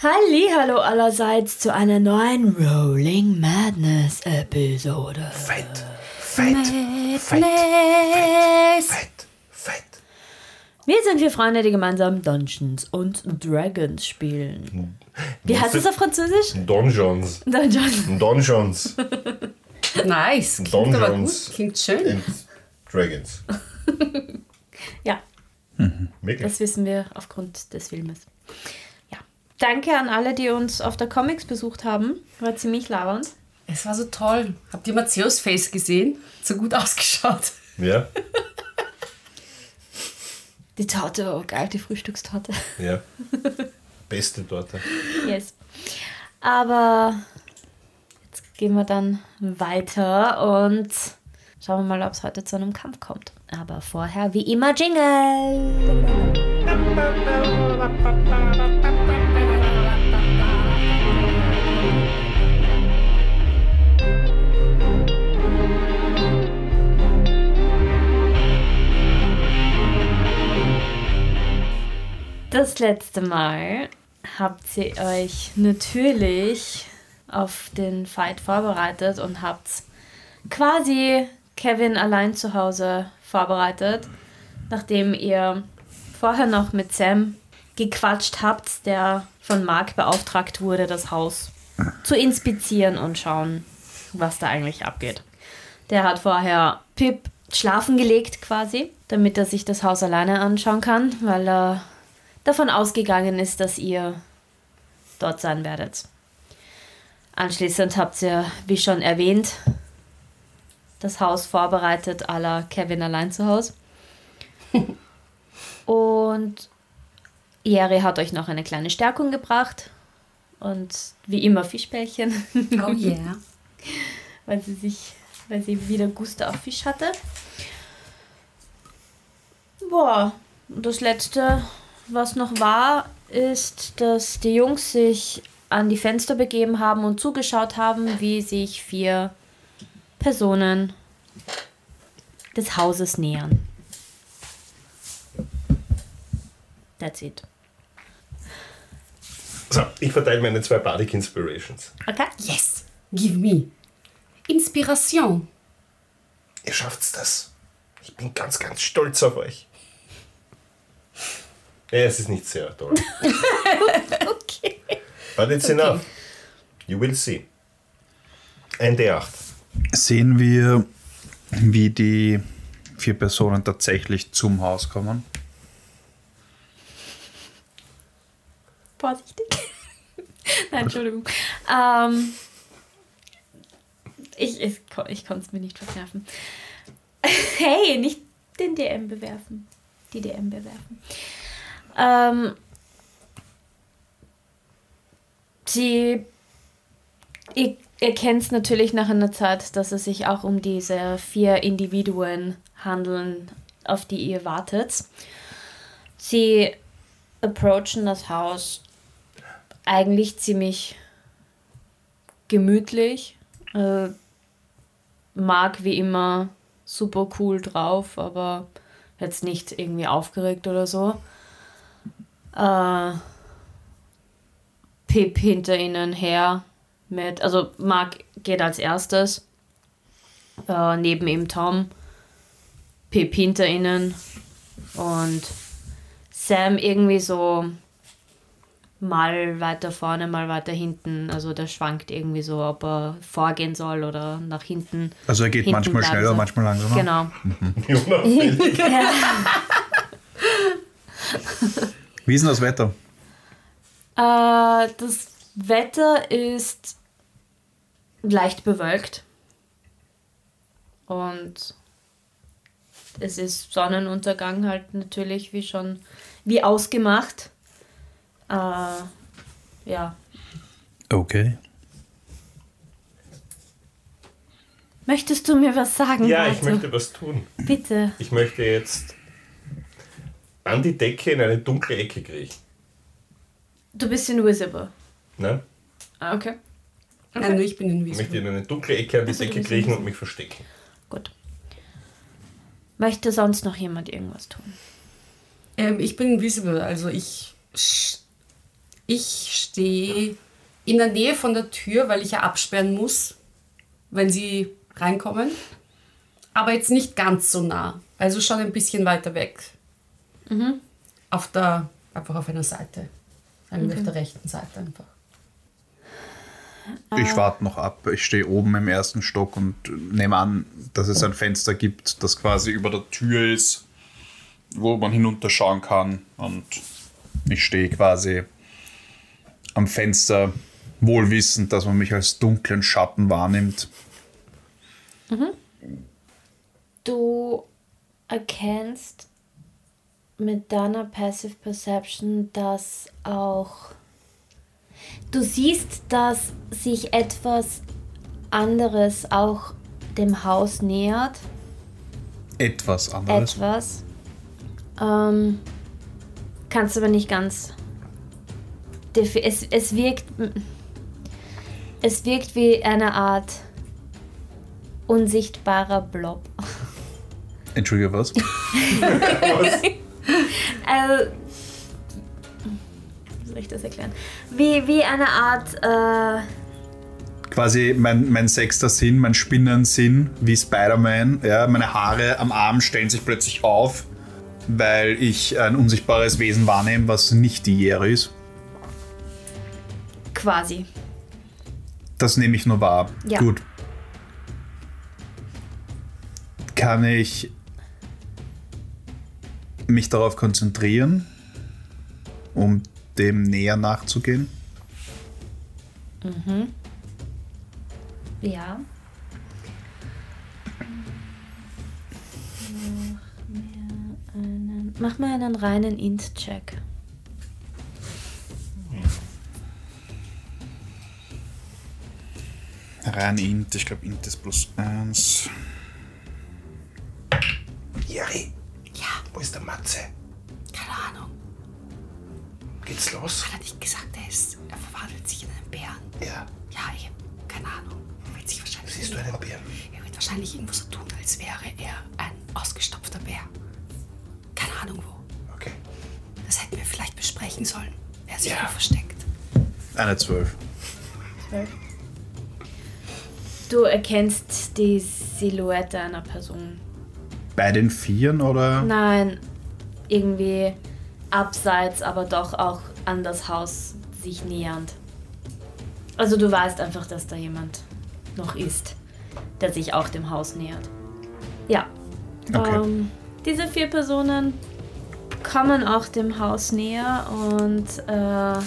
Hallo allerseits zu einer neuen Rolling Madness Episode. Fett, fett, fett, Madness. fett, fett. Wir sind vier Freunde, die gemeinsam Dungeons und Dragons spielen. Wie heißt es auf Französisch? Donjons. Dungeons. Donjons Nice. Klingt aber Dungeons. gut. Klingt schön. and Dragons. Ja, Wirklich? das wissen wir aufgrund des Filmes. Danke an alle, die uns auf der Comics besucht haben. War ziemlich labernd. Es war so toll. Habt ihr Matthäus Face gesehen? So gut ausgeschaut. Ja, Die Torte, oh geil, die Frühstückstorte. ja. Beste Torte. Yes. Aber jetzt gehen wir dann weiter und schauen wir mal, ob es heute zu einem Kampf kommt. Aber vorher, wie immer, Jingle. Das letzte Mal habt ihr euch natürlich auf den Fight vorbereitet und habt quasi Kevin allein zu Hause vorbereitet, nachdem ihr vorher noch mit Sam gequatscht habt, der von Mark beauftragt wurde, das Haus zu inspizieren und schauen, was da eigentlich abgeht. Der hat vorher Pip schlafen gelegt quasi, damit er sich das Haus alleine anschauen kann, weil er davon ausgegangen ist, dass ihr dort sein werdet. Anschließend habt ihr, wie schon erwähnt, das Haus vorbereitet à la Kevin allein zu Hause. Und Jerry hat euch noch eine kleine Stärkung gebracht. Und wie immer Fischbällchen, Oh yeah. weil sie sich, weil sie wieder Guste auf Fisch hatte. Boah, und das letzte, was noch war, ist, dass die Jungs sich an die Fenster begeben haben und zugeschaut haben, wie sich vier Personen des Hauses nähern. That's it. So, ich verteile meine zwei Bardic Inspirations. Okay? Yes. Give me. Inspiration. Ihr schafft's das. Ich bin ganz, ganz stolz auf euch. Ja, es ist nicht sehr toll. Okay. But it's enough. You will see. Ein D8. Sehen wir, wie die vier Personen tatsächlich zum Haus kommen? Vorsichtig. Nein, Entschuldigung. Ähm, ich ich konnte es mir nicht verkneifen. Hey, nicht den DM bewerfen. Die DM bewerfen. Ähm, sie. Ihr, ihr kennt es natürlich nach einer Zeit, dass es sich auch um diese vier Individuen handeln, auf die ihr wartet. Sie approachen das Haus eigentlich ziemlich gemütlich. Äh, Mark wie immer super cool drauf, aber jetzt nicht irgendwie aufgeregt oder so. Äh, Pip hinter ihnen her mit, also Mark geht als erstes. Äh, neben ihm Tom. Pip hinter ihnen. Und Sam irgendwie so mal weiter vorne, mal weiter hinten. Also der schwankt irgendwie so, ob er vorgehen soll oder nach hinten. Also er geht hinten manchmal bleiben schneller, soll. manchmal langsamer. Genau. Unauffällig. Wie ist denn das Wetter? Äh, das Wetter ist leicht bewölkt. Und es ist Sonnenuntergang halt natürlich wie schon, wie ausgemacht. Äh, ja. Okay. Möchtest du mir was sagen? Ja, ich Walter? möchte was tun. Bitte. Ich möchte jetzt an die Decke in eine dunkle Ecke kriechen. Du bist invisible. Ne? Ah, okay. Nein, nur ich bin Ich invisible. möchte in eine dunkle Ecke an die Also, Decke kriechen und mich verstecken. Gut. Möchte sonst noch jemand irgendwas tun? Ähm, ich bin invisible, also ich Ich stehe in der Nähe von der Tür, weil ich ja absperren muss, wenn sie reinkommen. Aber jetzt nicht ganz so nah. Also schon ein bisschen weiter weg. Auf der, einfach auf einer Seite. Eigentlich auf der rechten Seite einfach. Ich warte noch ab. Ich stehe oben im ersten Stock und nehme an, dass es ein Fenster gibt, das quasi über der Tür ist, wo man hinunterschauen kann. Und ich stehe quasi am Fenster, wohlwissend, dass man mich als dunklen Schatten wahrnimmt. Du erkennst mit deiner Passive Perception, dass auch. Du siehst, dass sich etwas anderes auch dem Haus nähert. Etwas anderes. Etwas. Ähm, kannst aber nicht ganz. Es, es wirkt. Es wirkt wie eine Art unsichtbarer Blob. Entschuldige, was? Also, wie soll ich das erklären? Wie, wie eine Art, äh, quasi mein, mein sechster Sinn, mein Spinnensinn, wie Spider-Man. Ja, meine Haare am Arm stellen sich plötzlich auf, weil ich ein unsichtbares Wesen wahrnehme, was nicht die Jere ist. quasi. Das nehme ich nur wahr. Ja. Gut. Kann ich mich darauf konzentrieren, um dem näher nachzugehen? Ja. Mach mir einen, mach mal einen reinen Int-Check. Rein Int, ich glaube Int ist plus 1. Geht's los? Hat er nicht gesagt, er, ist, er verwandelt sich in einen Bären? Ja. Ja, eben. Keine Ahnung. Er wird sich wahrscheinlich Siehst du einen Bären? Er wird wahrscheinlich irgendwo so tun, als wäre er ein ausgestopfter Bär. Keine Ahnung wo. Okay. Das hätten wir vielleicht besprechen sollen. Wer sich Ja. wo versteckt. Eine 12. Du erkennst die Silhouette einer Person. Bei den Vieren oder? Nein, irgendwie abseits, aber doch auch an das Haus sich nähernd. Also du weißt einfach, dass da jemand noch ist, der sich auch dem Haus nähert. Ja. Okay. Ähm, diese vier Personen kommen auch dem Haus näher und äh,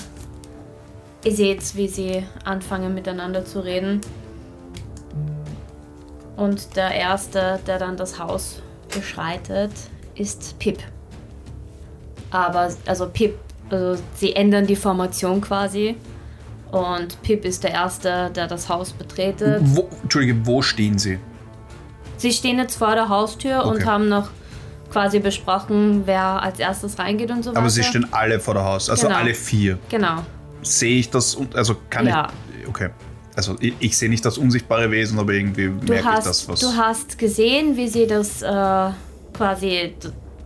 ihr seht, wie sie anfangen miteinander zu reden. Und der Erste, der dann das Haus beschreitet, ist Pip. Aber, also Pip, also sie ändern die Formation quasi. Und Pip ist der Erste, der das Haus betretet. Wo, Entschuldige, wo stehen sie? Sie stehen jetzt vor der Haustür und Okay. haben noch quasi besprochen, wer als erstes reingeht und so weiter. Aber sie stehen alle vor der Haus, also Genau. alle vier. Genau. Sehe ich das, und- also kann Ja. ich. Okay. Also ich, ich sehe nicht das unsichtbare Wesen, aber irgendwie Du merke ich hast, das, was. du hast gesehen, wie sie das äh, quasi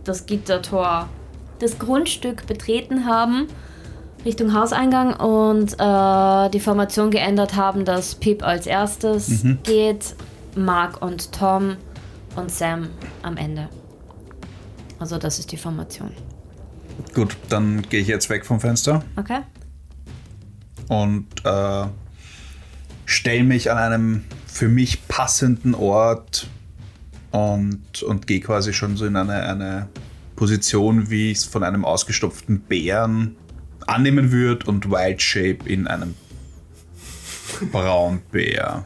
das Gittertor, das Grundstück betreten haben Richtung Hauseingang und äh, die Formation geändert haben, dass Pip als erstes Mhm. geht, Mark und Tom und Sam am Ende. Also das ist die Formation. Gut, dann gehe ich jetzt weg vom Fenster Okay? und äh, stelle mich an einem für mich passenden Ort und, und gehe quasi schon so in eine, eine Position, wie ich es von einem ausgestopften Bären annehmen würde und Wild Shape in einem Braunbär.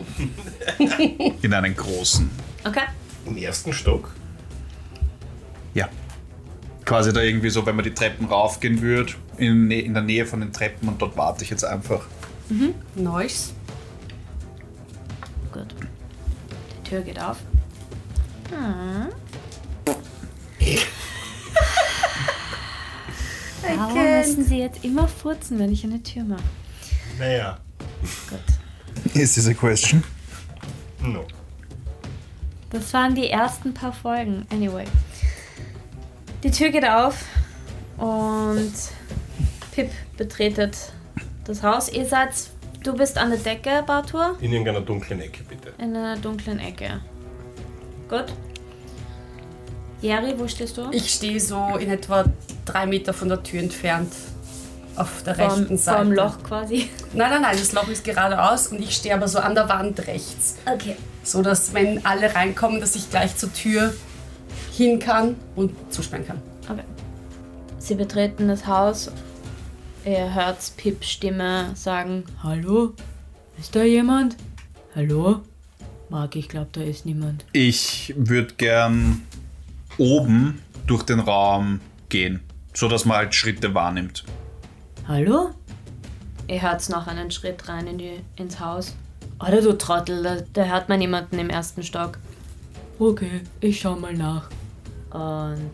in einen großen. Okay. Im ersten Stock? Ja. Quasi da irgendwie so, wenn man die Treppen raufgehen würde, in, in der Nähe von den Treppen und dort warte ich jetzt einfach. Nice. Gut. Die Tür geht auf. Warum müssen Sie jetzt immer furzen, wenn ich eine Tür mache? Naja. Gut. Is this a question? No. Das waren die ersten paar Folgen. Anyway. Die Tür geht auf und Pip betretet das Haus. Ihr seid, du bist an der Decke, Bartur, In irgendeiner dunklen Ecke, bitte. in einer dunklen Ecke. Gut. Jerry, wo stehst du? Ich stehe so in etwa drei Meter von der Tür entfernt. Auf der rechten Vorm, Seite. vorm Loch quasi. Nein, nein, nein, das Loch ist geradeaus und ich stehe aber so an der Wand rechts. Okay. So dass, wenn alle reinkommen, dass ich gleich zur Tür hin kann und zusperren kann. Okay. Sie betreten das Haus. Ihr hört Pips Stimme sagen: Hallo? Ist da jemand? Hallo? Marc, ich glaube, da ist niemand. Ich würde gern oben durch den Raum gehen, so dass man halt Schritte wahrnimmt. Hallo? Ihr hört noch einen Schritt rein in die, ins Haus. Oder du Trottel, da, da hört man jemanden im ersten Stock. Okay, ich schau mal nach. Und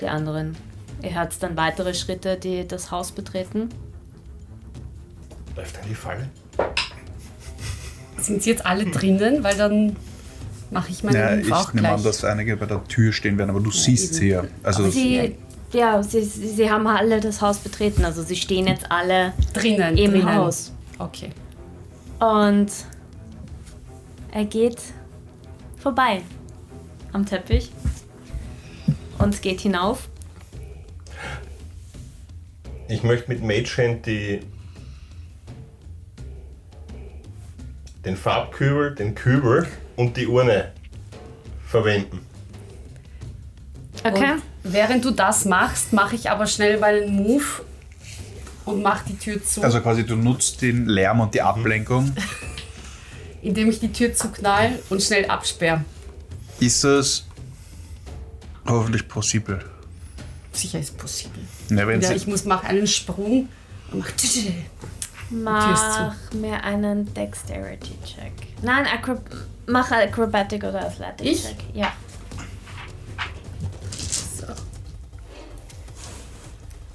die anderen. Ihr hört dann weitere Schritte, die das Haus betreten. Läuft an die Falle? Sind sie jetzt alle drinnen? Weil dann mache ich meinen Ja, Move auch ich nehme gleich. an, dass einige bei der Tür stehen werden, aber du siehst sie ja. Also Sie, ja, sie, sie sie haben alle das Haus betreten, also sie stehen jetzt alle drinnen. im drinnen. Haus. Okay. Und er geht vorbei am Teppich und geht hinauf. Ich möchte mit Mage Hand die, den Farbkübel, den Kübel und die Urne verwenden. Okay. Und während du das machst, mache ich aber schnell meinen Move und mache die Tür zu, Also quasi du nutzt den Lärm und die Ablenkung. indem ich die Tür zuknall und schnell absperre. Ist es hoffentlich possible? Sicher ist possible. Ja, wenn Ja, ich muss machen einen Sprung und mach Tür ist Mach mir einen Dexterity-Check. Nein, Acro mach Acrobatic oder Athletic-Check. Ja.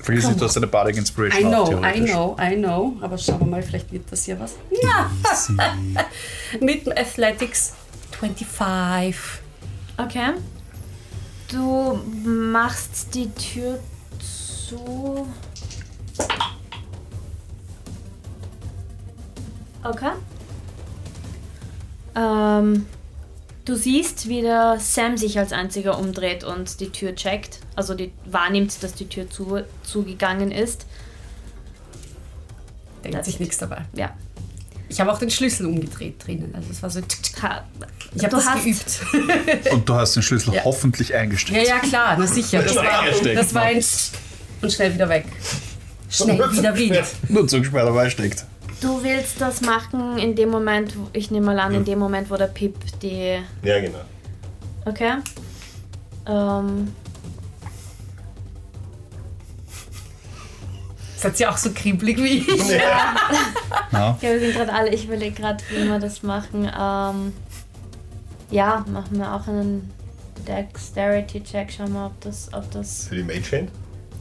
vergiss nicht, du hast eine Bardic I Inspiration auch know, I know, I know. Aber schauen wir mal, vielleicht wird das hier was. Ja! Mit dem Athletics 25. Okay. Du machst die Tür zu. Okay. Ähm, du siehst, wie der Sam sich als einziger umdreht und die Tür checkt. Also die wahrnimmt, dass die Tür zu, zugegangen ist. Denkt Das- sich nichts dabei. Ja. Ich habe auch den Schlüssel umgedreht drinnen. Also es war so. Ha, Ich habe das hast, geübt. Und du hast den Schlüssel Ja. hoffentlich Ja, eingesteckt. ja, klar, na sicher. Das war, Eingesteckt, das war ein und schnell wieder weg. Schnell wieder Wind. Nur zugesperrt dabei steckt. Du willst das machen in dem Moment, wo, ich nehme mal an, in dem Moment, wo der Pip die Ja, genau. Okay. Ähm, Seid ihr auch so kribbelig wie ich? Ja. ja, wir sind gerade alle, ich überlege gerade, wie wir das machen. Ähm, ja, machen wir auch einen Dexterity-Check. Schauen wir, ob das, ob das, Für die Mage Hand?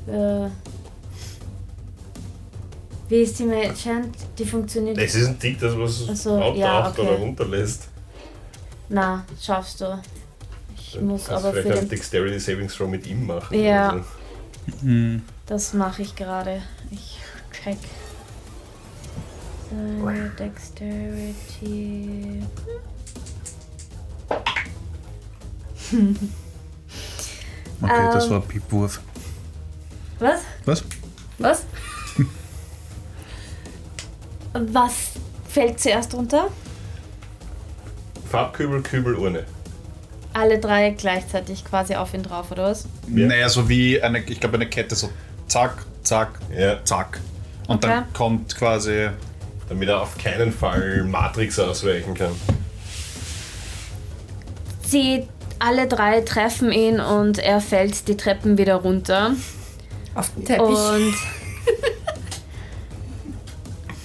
äh, wie ist die Mage Hand? Die funktioniert. Es ist ein Tick, das was Ach so, auftaucht ja, okay. oder runterlässt. Na, schaffst du. Ich muss Kannst aber vielleicht für den, Dexterity Saving Throw mit ihm machen. Ja. Also, das mache ich gerade. Ich check. Seine Dexterity. Okay, das Ähm. war ein Piepwurf. Was? Was? Was? Was fällt zuerst runter? Farbkübel, Kübel, Urne. Alle drei gleichzeitig quasi auf ihn drauf, oder was? Ja. Naja, so wie eine, ich glaube, eine Kette, so zack, zack, Ja, zack. Und Okay. dann kommt quasi. damit er auf keinen Fall Matrix ausweichen kann. Sie alle drei treffen ihn und er fällt die Treppen wieder runter. Auf den Teppich. Und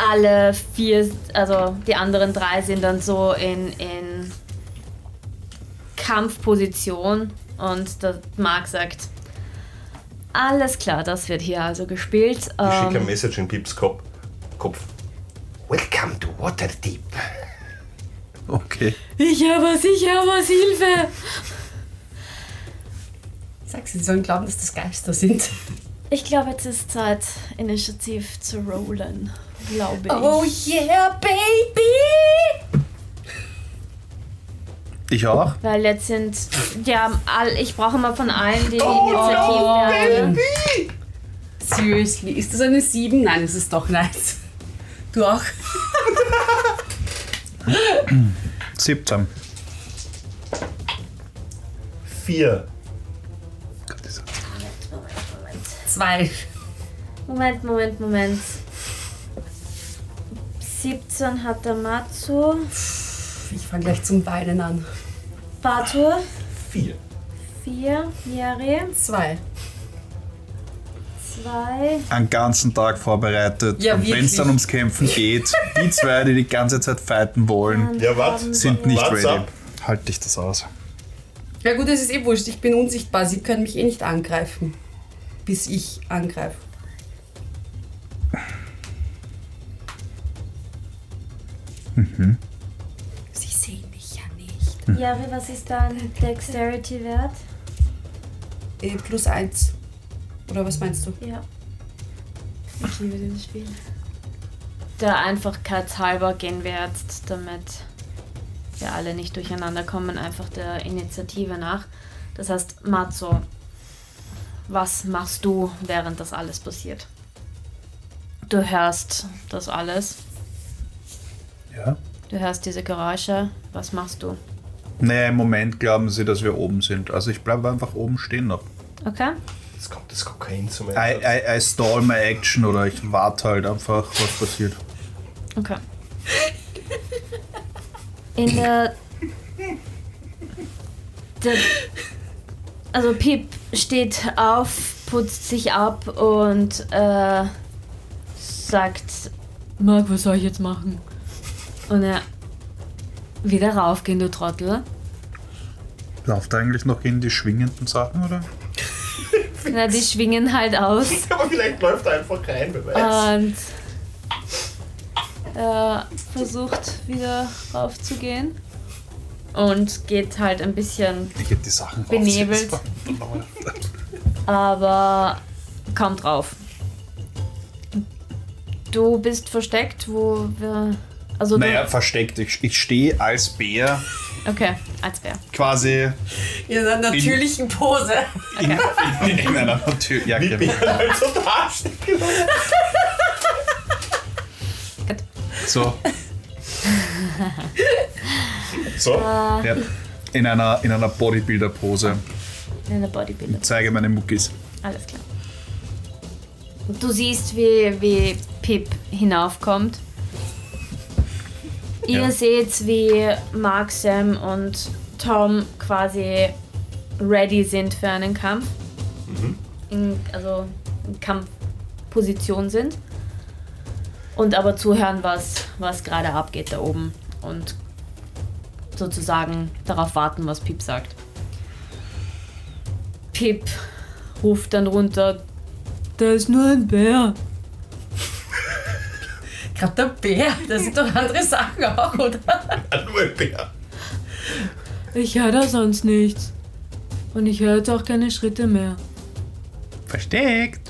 alle vier, also die anderen drei sind dann so in, in Kampfposition und der Mark sagt, alles klar, das wird hier also gespielt. Ich schicke ein Ähm, Message in Pips Kopf. Kopf. Welcome to Waterdeep. Okay. ich habe was, ich habe was, Hilfe! Sag sie sollen glauben, dass das Geister sind. Ich glaube, jetzt ist Zeit, Initiativ zu rollen. Glaube ich. Oh yeah, baby! Ich auch. Weil jetzt sind. Ja, all, ich brauche mal von allen die Initiativwerte. Seriously, ist das eine 7? Nein, es ist doch nice. Du auch? 17. Vier. Zwei. Moment, Moment, Moment. 17 hat der Matsu. Ich fange gleich zum Weinen an. Batur. Vier. 4. Jere. Zwei. 2. Einen ganzen Tag vorbereitet. Ja, und wenn es dann ums Kämpfen geht, die zwei, die die ganze Zeit fighten wollen, Ja, wart. sind nicht What's ready. up? Halt dich das aus. Ja gut, es ist eh wurscht. Ich bin unsichtbar. Sie können mich eh nicht angreifen. Bis ich angreife. Sie sehen mich ja nicht. Jere, was ist dein Dexterity-Wert? Äh, plus eins. Oder was meinst du? Ja. Ich liebe dieses Spiel. Der Einfachkeitshalber gehen wir jetzt, damit wir alle nicht durcheinander kommen, einfach der Initiative nach. Das heißt, Matzo, was machst du, während das alles passiert? Du hörst das alles. Ja. Du hörst diese Geräusche. Was machst du? Nee, im Moment glauben sie, dass wir oben sind. Also ich bleibe einfach oben stehen noch. Okay? Jetzt kommt das Kokain zum I, Einsatz. I, I stall my action oder ich warte halt einfach, was passiert. Okay. In der, der. Also Pip steht auf, putzt sich ab und äh, sagt: Marc, was soll ich jetzt machen? Und er. Wieder raufgehen, du Trottel. Läuft eigentlich noch in die schwingenden Sachen, oder? Na, die schwingen halt aus. Aber vielleicht läuft er einfach rein, wer weiß. Und er versucht wieder raufzugehen. Und geht halt ein bisschen, Ich die Sachen Benebelt. aber kaum drauf. Du bist versteckt, wo wir. Also Naja, versteckt. Ich, ich stehe als Bär Okay, als Bär. quasi In einer natürlichen Pose. in, in, in einer Natur. Ja, Wie okay. bin halt so. So, So, ja. in einer, in einer Bodybuilder-Pose. In der Bodybuilder. Zeige meine Muckis. Alles klar. Du siehst, wie, wie Pip hinaufkommt. Ihr Ja. seht, wie Mark, Sam und Tom quasi ready sind für einen Kampf. In, also in Kampfposition sind. Und aber zuhören, was, was gerade abgeht da oben. Und sozusagen darauf warten, was Pip sagt. Pip ruft dann runter, da ist nur ein Bär. Gerade der Bär, das sind doch andere Sachen auch, oder? nur ein Bär. Ich höre da sonst nichts. Und ich höre jetzt auch keine Schritte mehr. Versteckt.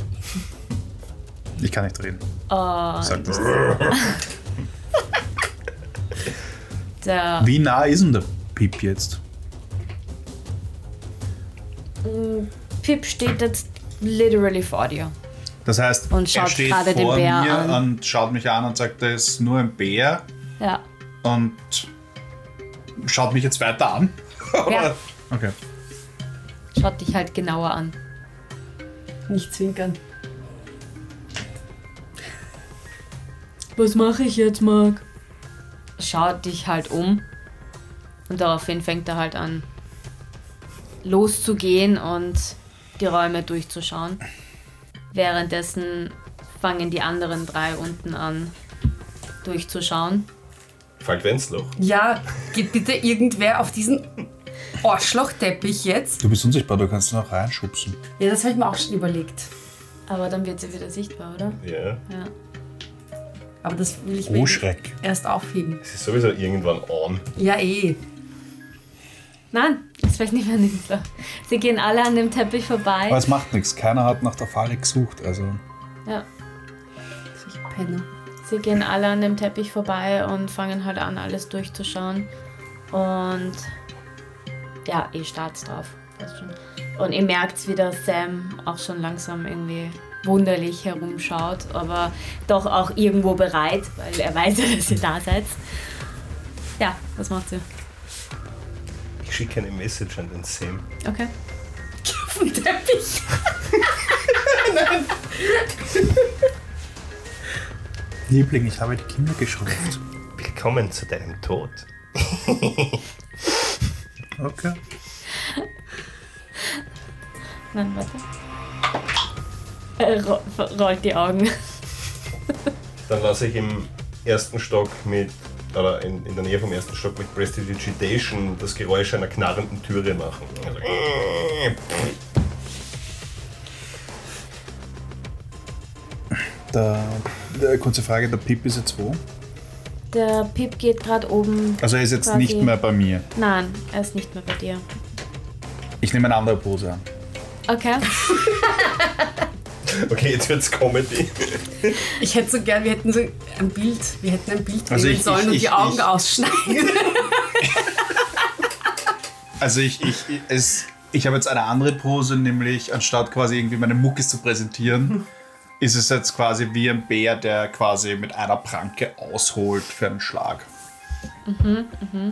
Ich kann nicht reden. Und Sag das. der Wie nah ist denn der Pip jetzt? Pip steht jetzt literally vor dir. Das heißt, Und er schaut steht gerade den vor Bär mir an. und schaut mich an und sagt, er ist nur ein Bär Ja. und schaut mich jetzt weiter an. Ja. Okay. Schaut dich halt genauer an. Nicht zwinkern. Was mache ich jetzt, Marc? Schaut dich halt um. Und daraufhin fängt er halt an, loszugehen und die Räume durchzuschauen. Währenddessen fangen die anderen drei unten an, durchzuschauen. Fällt Wenzloch. Ja, geht bitte irgendwer auf diesen Arschlochteppich jetzt? Du bist unsichtbar, du kannst noch reinschubsen. Ja, das habe ich mir auch schon überlegt. Aber dann wird sie wieder sichtbar, oder? Ja. Ja. Aber das will ich Oh, mir Schreck. erst aufheben. Es ist sowieso irgendwann on. Ja, eh. Nein, ist vielleicht nicht mehr Nizla. Sie gehen alle an dem Teppich vorbei. Aber es macht nichts. Keiner hat nach der Falle gesucht. Also Ja. Ich penne. Sie gehen alle an dem Teppich vorbei und fangen halt an, alles durchzuschauen. Und ja, ihr starrt drauf. Und ihr merkt, wie der Sam auch schon langsam irgendwie wunderlich herumschaut, aber doch auch irgendwo bereit, weil er weiß ja, dass ihr da seid. Ja, was macht sie? Ich schicke eine Message an den Sam. Okay. Auf dem Teppich. Liebling, ich habe die Kinder geschrumpft. Willkommen zu deinem Tod. Okay. Nein, warte. Er ro rollt die Augen. Dann lasse ich im ersten Stock mit, oder in, in der Nähe vom ersten Stock mit Prestidigitation das Geräusch einer knarrenden Türe machen. Also, Der, der, kurze Frage, der Pip ist jetzt wo? Der Pip geht gerade oben. Also er ist jetzt Quasi- nicht mehr bei mir. Nein, er ist nicht mehr bei dir. Ich nehme eine andere Pose an. Okay. okay, jetzt wird's Comedy. Ich hätte so gern, wir hätten so ein Bild, wir hätten ein Bild Also nehmen ich- sollen ich- und ich- die Augen ich- ausschneiden. Also ich, ich, es, ich habe jetzt eine andere Pose, nämlich anstatt quasi irgendwie meine Muckis zu präsentieren, ist es jetzt quasi wie ein Bär, der quasi mit einer Pranke ausholt für einen Schlag.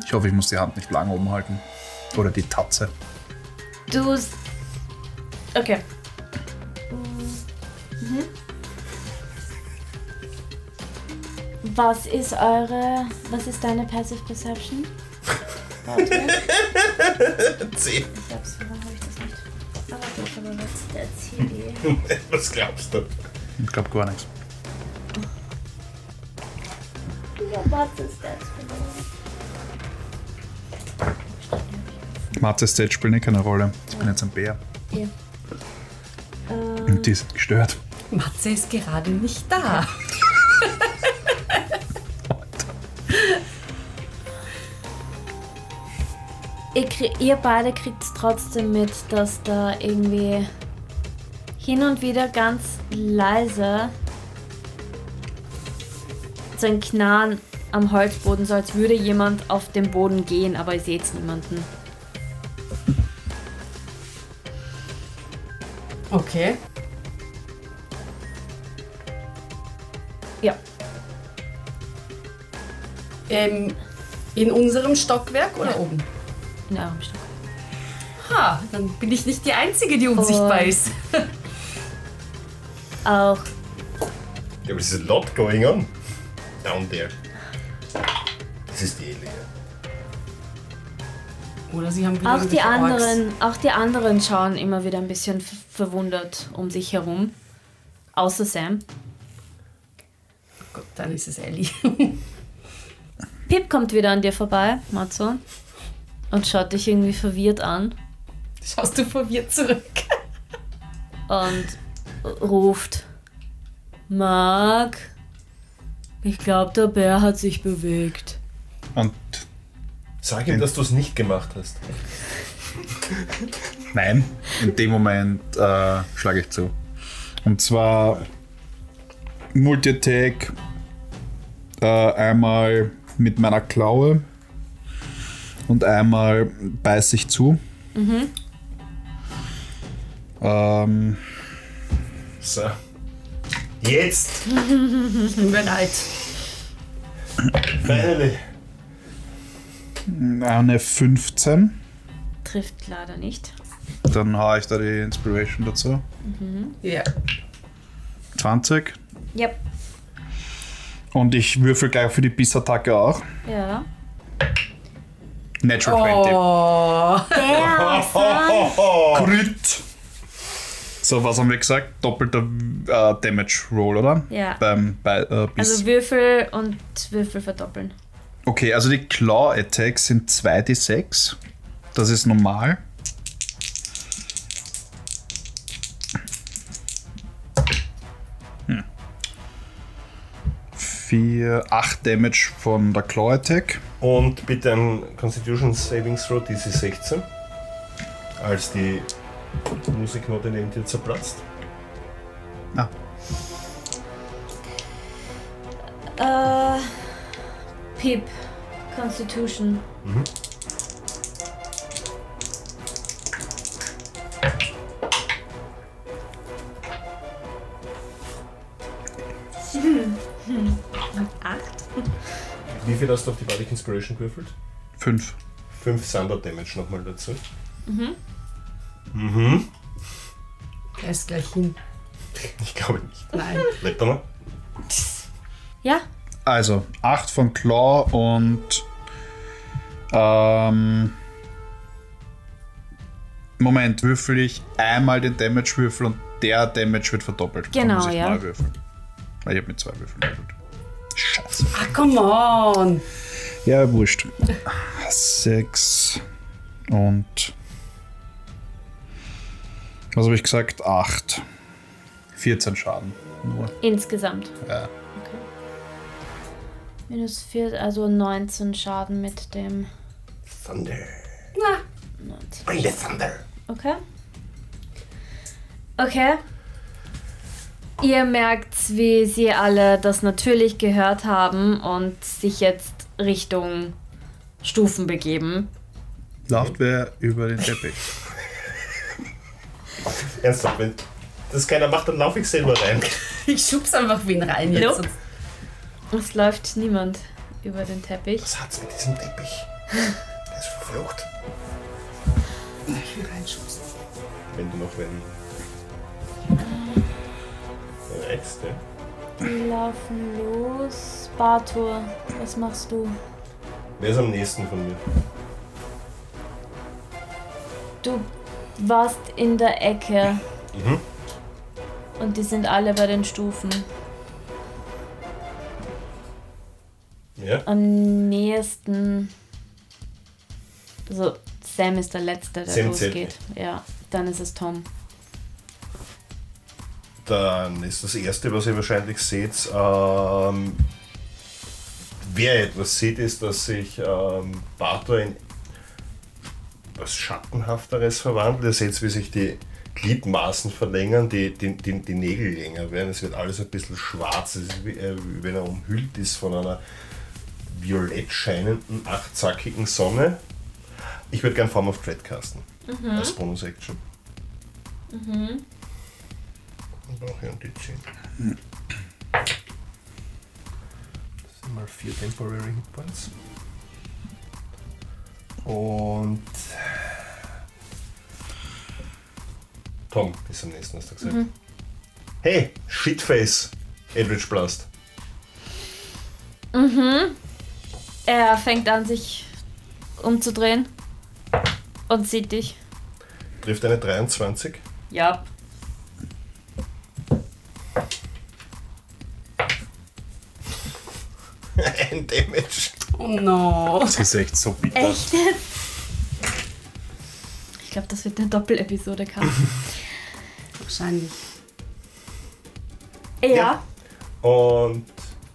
Ich hoffe, ich muss die Hand nicht lang oben halten. Oder die Tatze. Du. Okay. Was ist eure. Was ist deine Passive Perception? Warte. Zehn. Selbst warum habe ich das nicht? Ah, warte, ich habe jetzt der CD. Was glaubst du? Ich glaube gar nichts. Ja, was ist das Mathe Stage spielt nicht keine Rolle. Ich bin jetzt ein Bär. Hier. Ähm, Und die sind gestört. Matze ist gerade nicht da. Ihr, ihr beide kriegt trotzdem mit, dass da irgendwie hin und wieder ganz leise so ein Knarren am Holzboden, so als würde jemand auf dem Boden gehen, aber ihr seht niemanden. Okay. Ja. Ähm, in unserem Stockwerk oder Ja. oben? In eurem Stock. Ha, dann bin ich nicht die Einzige, die unsichtbar Und- ist. Auch Ja, aber es ist a lot going on. Down there. Das ist die Elia. Oder sie haben wieder Auch die irgendwelche Orks. anderen, auch die anderen schauen immer wieder ein bisschen verwundert um sich herum. Außer Sam. Gut, dann ist es Ellie. Pip kommt wieder an dir vorbei, Matzo. Und schaut dich irgendwie verwirrt an. Schaust du verwirrt zurück? Und ruft. Mark, ich glaube, der Bär hat sich bewegt. Und Sag ihm, dass du es nicht gemacht hast. nein, in dem Moment äh, schlage ich zu. Und zwar Multi-Attack äh, einmal mit meiner Klaue und einmal beiß ich zu. Ähm, So. Jetzt! Ich bin bereit. Finally! eine 15. Trifft leider nicht. Dann haue ich da die Inspiration dazu. Ja. 20. Yep. Und ich würfel gleich für die Bissattacke auch. Ja. Natural 20. Oh. Der Crit. So, was haben wir gesagt? Doppelter äh, Damage Roll, oder? Ja. Beim bei, äh, Biss. Also Würfel und Würfel verdoppeln. okay, also die Claw Attacks sind 2d6. Das ist normal. Hm. 4, 8 Damage von der Claw Attack. Und bitte ein Constitution Saving Throw, DC 16. als die Musiknote neben dir zerplatzt. Ah, Äh, Pip, Constitution. Acht. Viel hast du auf die Bardic Inspiration gewürfelt? fünf. 5 Thunder Damage nochmal dazu. Er ist gleich hin. Ich glaube nicht. Nein. Lebt er noch? Ja, Also, 8 von Claw und. Ähm, Moment, würfel ich einmal den Damage-Würfel und der Damage wird verdoppelt. Dann Genau, muss ich ja. neu würfeln. Weil ich habe mit zwei Würfeln gewürfelt. Scheiße. Ah, come on. Ja, wurscht. 6 und. Was habe ich gesagt? 8. 14 Schaden. Nur. insgesamt. Ja. Minus 4, also 19 Schaden mit dem Thunder. 19. Bring the Thunder. Okay. Okay. Ihr merkt, wie sie alle das natürlich gehört haben und sich jetzt Richtung Stufen begeben. Lauft wer über den Teppich? Ernsthaft, wenn das keiner macht, dann laufe ich selber rein. Ich schub's einfach wen rein jetzt. Nope. Es läuft niemand über den Teppich. Was hat's mit diesem Teppich? Der ist verflucht. Ich will reinschubsen. Wenn du noch wenn. Ja? Die laufen los. Bartur, was machst du? Wer ist am nächsten von mir? Du warst in der Ecke Mhm. und die sind alle bei den Stufen. Ja? Am nächsten. Also, Sam ist der Letzte, der Sam zählt losgeht. Ja, dann ist es Tom. Dann ist das erste, was ihr wahrscheinlich seht, ähm, wer etwas sieht, ist, dass sich ähm, Bator in was Schattenhafteres verwandelt. Ihr seht, wie sich die Gliedmaßen verlängern, die, die, die, die Nägel länger werden. Es wird alles ein bisschen schwarz, es ist wie, äh, wie wenn er umhüllt ist von einer violett scheinenden, achtzackigen Sonne. Ich würde gern Form of Dread casten. Als Bonus-Action. Mhm. Ich brauche ja ein D10. Das sind mal vier Temporary Hit Points. Und. Tom ist am nächsten, hast du gesagt. Hey, Shitface! Eldritch Blast. Er fängt an, sich umzudrehen und sieht dich. Trifft eine 23. Ja. Damage. Oh no. Das ist echt so bitter. Echt jetzt? Ich glaube, das wird eine Doppelepisode, Karl. Wahrscheinlich. ja. Und.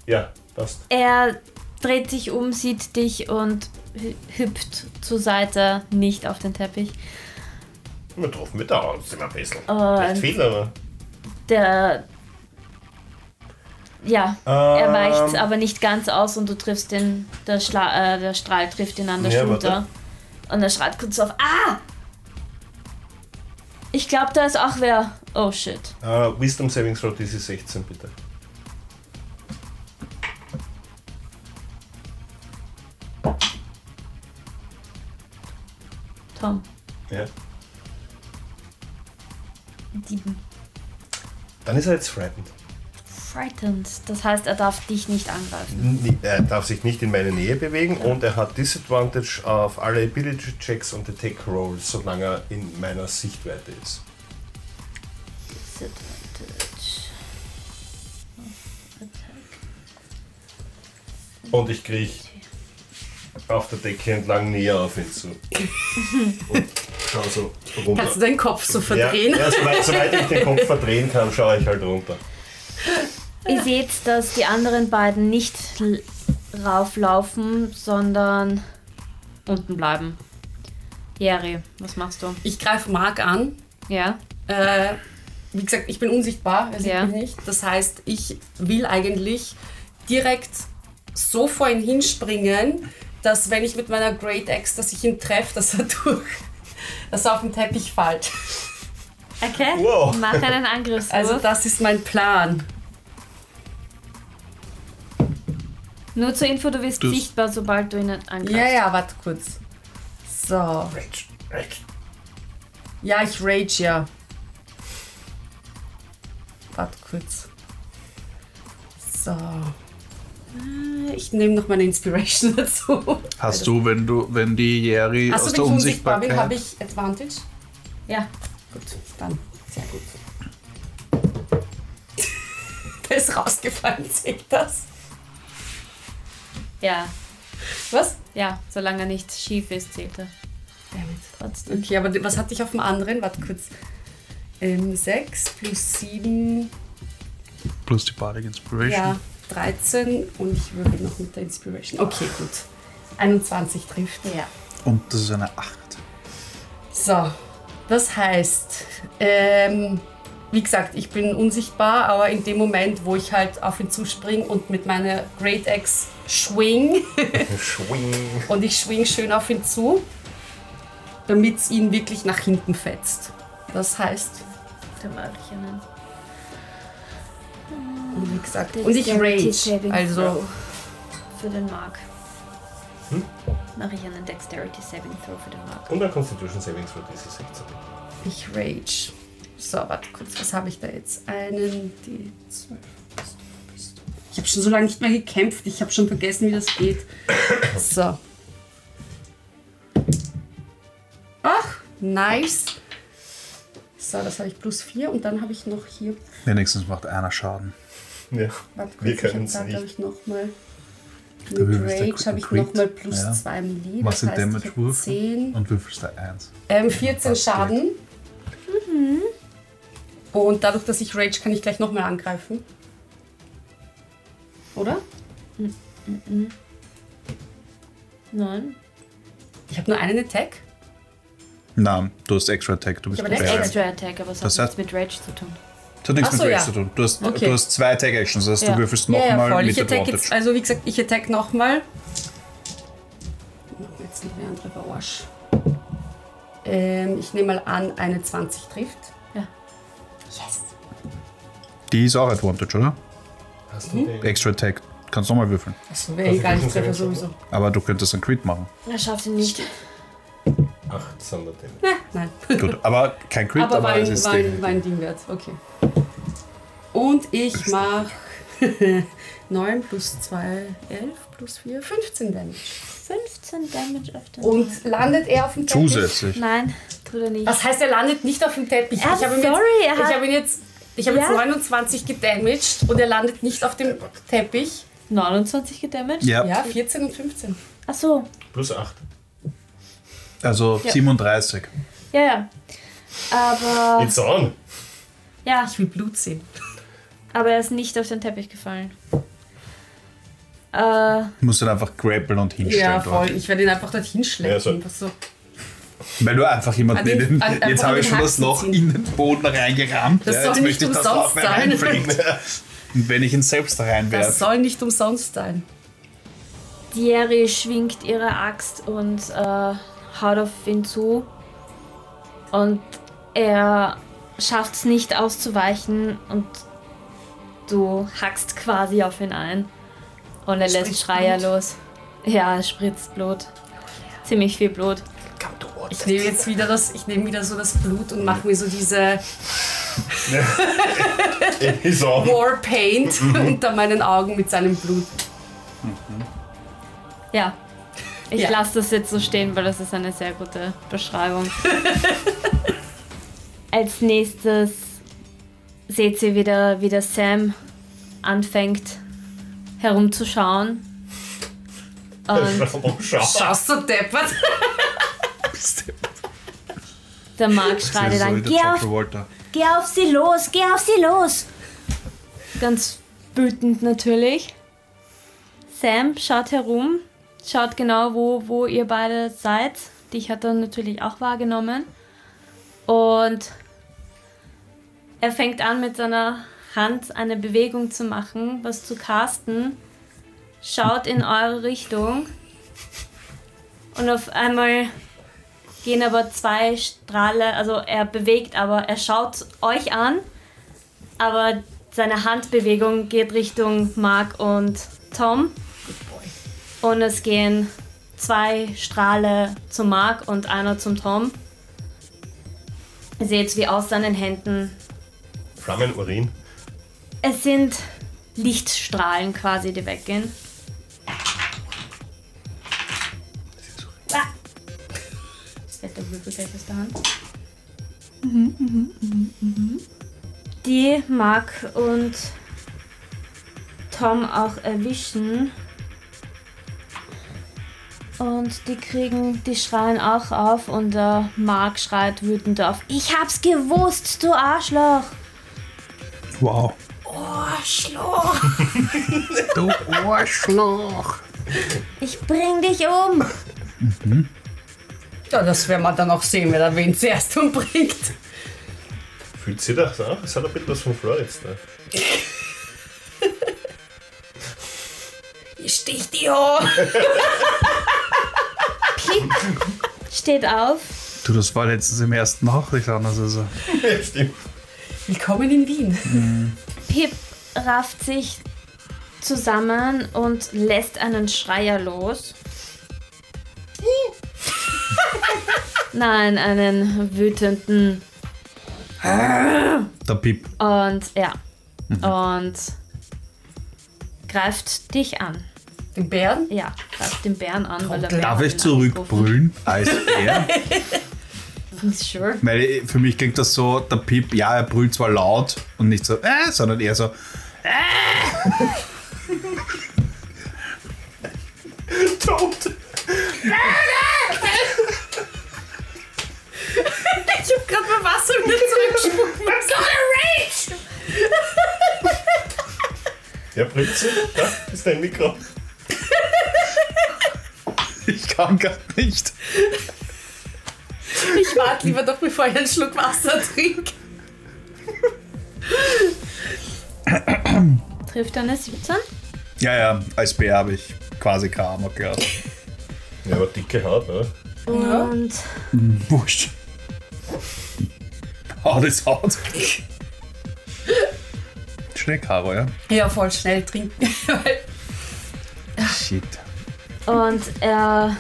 Ja, passt. Er dreht sich um, sieht dich und hü- hüpft zur Seite, nicht auf den Teppich. Wir treffen mit der Haut, sind wir ein bisschen. Und- Nicht viel, aber. Der. Ja, er Ähm. weicht aber nicht ganz aus und du triffst den. Der, Schla äh, der Strahl trifft ihn an der Ja, Schulter. warte. Und er schreit kurz auf. Ah! Ich glaube, da ist auch wer. Oh shit. Äh, Wisdom Saving Throw DC 16, bitte. Tom. Ja. Sieben. Dann ist er jetzt frightened. Frightened. Das heißt, er darf dich nicht angreifen. Er darf sich nicht in meine Nähe bewegen und er hat Disadvantage auf alle Ability Checks und Attack Rolls, solange er in meiner Sichtweite ist. Disadvantage. Und ich kriege auf der Decke entlang näher auf ihn zu. und schau so runter. Kannst du deinen Kopf so verdrehen? Ja, ja soweit, soweit ich den Kopf verdrehen kann, schaue ich halt runter. Ihr seht, dass die anderen beiden nicht rauflaufen, sondern unten bleiben. Jerry, was machst du? Ich greife Mark an. Ja? Äh, wie gesagt, ich bin unsichtbar, er sieht Ja. mich nicht. Das heißt, ich will eigentlich direkt so vor ihn hinspringen, dass wenn ich mit meiner Great Axe, dass ich ihn treffe, dass er durch, dass er auf den Teppich fällt. Okay. Wow. Mach einen Angriffswurf. Also das ist mein Plan. Nur zur Info, du wirst Das- sichtbar, sobald du ihn angreifst. Ja, ja, warte kurz. So. Rage, Rage. Ja, ich rage ja. Warte kurz. So. Äh, Ich nehme noch meine Inspiration dazu. Hast du, wenn du, wenn die Jerry Achso, aus der ich unsichtbar habe Unsichtbarkeit. ich Advantage. Ja. Gut, dann. Sehr gut. Der ist rausgefallen, seht das? Ja. Was? Ja, solange er nicht schief ist, zählt er. Damit. Trotzdem. Okay, aber was hatte ich auf dem anderen? Warte kurz. Ähm, 6 plus 7, Plus die Bardic Inspiration. ja, 13 und ich würfel noch mit der Inspiration. Okay, gut. 21 trifft. Ja. Und das ist eine 8. So, das heißt, ähm, wie gesagt, ich bin unsichtbar, aber in dem Moment, wo ich halt auf ihn zuspringe und mit meiner Great Axe schwing Schwing. und ich schwing schön auf ihn zu, damit es ihn wirklich nach hinten fetzt. Das heißt, Der Mörderchen. und wie gesagt, und ich rage, also Für den Mark. Mache ich einen Dexterity Saving Throw für den Mark. Und ein Constitution Savings für diese 16. ich rage. So, warte kurz, was habe ich da jetzt? Einen, die 12. Ich habe schon so lange nicht mehr gekämpft, ich habe schon vergessen, wie das geht. So. Ach, nice. So, das habe ich plus 4 und dann habe ich noch hier. Wenigstens macht einer Schaden. Ja. Warte Wir habe da nicht. habe ich nochmal. Da Mit du Rage habe ich nochmal plus Ja. 2 Milli. Machst Das den heißt, ich Damage habe Wurf 10. und würfelst da 1. Ähm, 14 Passt Schaden. Und dadurch, dass ich Rage, kann ich gleich nochmal angreifen. Oder? Nein. Ich habe nur einen Attack. Nein, du hast Extra Attack, du bist Ja, Das ist prepared. Extra Attack, aber es Das hat hat- nichts mit Rage zu tun. Das hat nichts Ach so, mit Rage ja. zu tun. Du hast, Okay. du hast zwei Attack Actions, das heißt, Ja. du würfelst Ja, ja, nochmal voll. mit Ich attack jetzt, also wie gesagt, ich attack nochmal. Jetzt noch eine andere Verarsch. Ähm, ich nehme mal an, eine 20 trifft. Ja. Yes. Die ist auch Advantage, oder? Hast du den? Extra Attack. Kannst nochmal würfeln. Achso, wäre egal, ich treffe Constitution sowieso. Aber du könntest einen Crit machen. Er schafft ihn nicht. 8 Thunder Damage. Na, nein. Gut, aber kein Crit, Aber aber, mein, es ist mein, mein Ding wert. Okay. Und ich mache 9 plus 2, 11 plus 4, 15 Damage. 15 Damage auf den Und landet er auf dem Teppich? Zusätzlich. Nein, tut er nicht. Was heißt, er landet nicht auf dem Teppich? Ah, ich habe ihn, sorry, er jetzt- habe ihn jetzt, ich habe Ja. jetzt 29 gedamaged und er landet nicht auf dem Teppich. 29 gedamaged? Ja, Ja, 14 und 15. Ach so. Plus 8. also Ja. 37. Ja, ja. Aber, It's on. ja, Ich will Blut sehen. aber er ist nicht auf den Teppich gefallen. Äh, Du musst dann einfach grappeln und hinstellen Ja, dort. voll. Ich werde ihn einfach dorthin schleppen. Ja, so. Weil du einfach jemanden An den- in den, an- einfach Jetzt habe ich schon das Loch ziehen. in den Boden reingerammt. Das ja, soll jetzt nicht möchte ich, er mir sein. reinfliegt. Und wenn ich ihn selbst da Das reinwerfe. soll nicht umsonst sein. Dieri schwingt ihre Axt und äh, haut auf ihn zu. Und er schafft es nicht auszuweichen und du hackst quasi auf ihn ein. Und er lässt Schreier Blut? los. Ja, es spritzt Blut. Ziemlich viel Blut. Come to what? Ich nehme jetzt wieder das, ich nehme wieder so das Blut und mache mir so diese. War Paint unter meinen Augen mit seinem Blut. Ja. Ich Ja. lasse das jetzt so stehen, weil das ist eine sehr gute Beschreibung. Als nächstes seht ihr wieder, wie der Sam anfängt herumzuschauen. Und Oh, schau. Schaust du deppert? Der Mark schreit dann, geh auf, geh auf sie los, geh auf sie los. Ganz wütend natürlich. Sam schaut herum, schaut genau, wo, wo ihr beide seid Dich hat er natürlich auch wahrgenommen. Und er fängt an mit seiner Hand eine Bewegung zu machen, was zu casten. Schaut in eure Richtung. Und auf einmal gehen aber zwei Strahle, also er bewegt, aber er schaut euch an, aber seine Handbewegung geht Richtung Mark und Tom. Und es gehen zwei Strahle zum Mark und einer zum Tom. Ihr seht, wie aus seinen Händen. Flammenurin. Es sind Lichtstrahlen quasi, die weggehen. Das fällt der Würfel gleich aus der Hand. Die Mark und Tom auch erwischen. Und die kriegen, die schreien auch auf und der Mark schreit wütend auf. Ich hab's gewusst, du Arschloch! Wow. Arschloch! Du Arschloch. Ich bring dich um! Ja, das werden wir dann auch sehen, wer da wen zuerst umbringt. Fühlt sich das an? Es hat ein bisschen was von Floritz da. Ich stich die an. Pip steht auf. Du, das war letztens im ersten Nachricht anders. Also. Willkommen in Wien. Pip rafft sich zusammen und lässt einen Schreier los. Nein, einen wütenden Der Pip. und ja. Und greift dich an. Den Bären? Ja, greift den Bären an, weil er Darf ich zurückbrüllen als Bär? Sure. Weil für mich klingt das so, der Pip, ja, er brüllt zwar laut und nicht so, äh, sondern eher so, Tot! Ich hab grad mal Wasser wieder zurückgespuckt. I'm so rage! Ja, Pritze, da ist dein Mikro. ich kann gar nicht. Ich warte lieber doch, bevor ich einen Schluck Wasser trinke. Trifft eine 17? Ja, ja, als Bär habe ich quasi keine Armor gehabt. Ja, aber dicke Haut, oder? Und Wurscht. Haut ist Haut. Schnell, Caro, ja? Ja, voll schnell trinken. Shit. Und er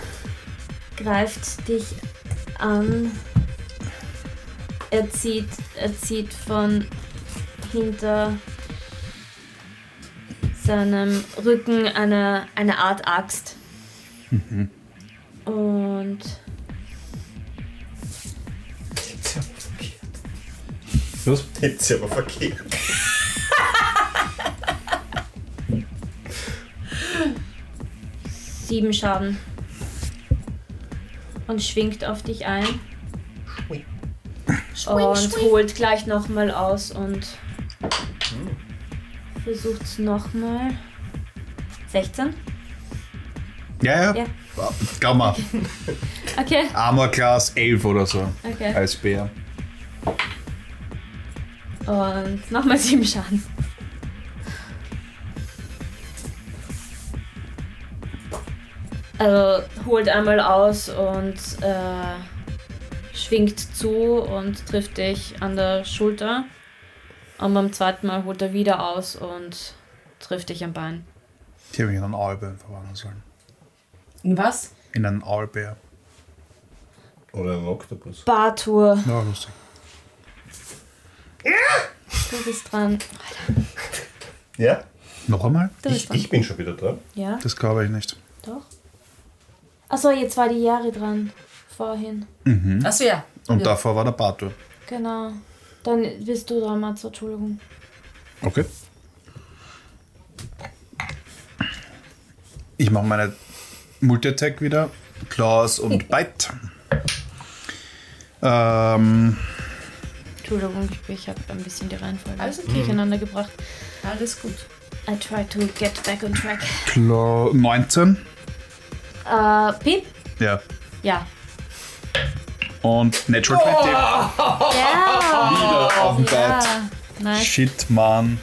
greift dich an. Er zieht, er zieht von hinter seinem Rücken eine, eine Art Axt. Und Was? Jetzt ist aber verkehrt. sieben Schaden. Und schwingt auf dich ein. und holt gleich nochmal aus und versucht es nochmal. 16? Ja, ja. Ja. Glaub mal, Okay. Armor Class 11 oder so. Okay. Als Bär. Und nochmal sieben Schaden. Also holt einmal aus und äh, schwingt zu und trifft dich an der Schulter. Und beim zweiten Mal holt er wieder aus und trifft dich am Bein. Die habe ich in einen Aalbär verwandeln sollen. In was? In einen Aalbär. Oder ein Oktopus. Bartur, Ja, lustig. Du bist dran. Ja? Noch einmal? Du bist Ich, dran. ich bin schon wieder dran. Ja, Das glaube ich nicht. doch. Achso, jetzt war die Jahre dran. Vorhin. Achso, ja. Und ja. davor war der Bartur. Genau. Dann bist du dran, Matze, Entschuldigung. Okay. Ich mache meine Multi-Attack wieder. Claws und Bite. Ähm, Entschuldigung, ich habe ein bisschen die Reihenfolge Alles okay. durcheinander gebracht. Alles gut. I try to get back on track. Claw 19. Äh, Pip? Ja. Ja. Und Natural 20. Ja! Wieder auf dem Bett. ja. Nice. Shit, Mann.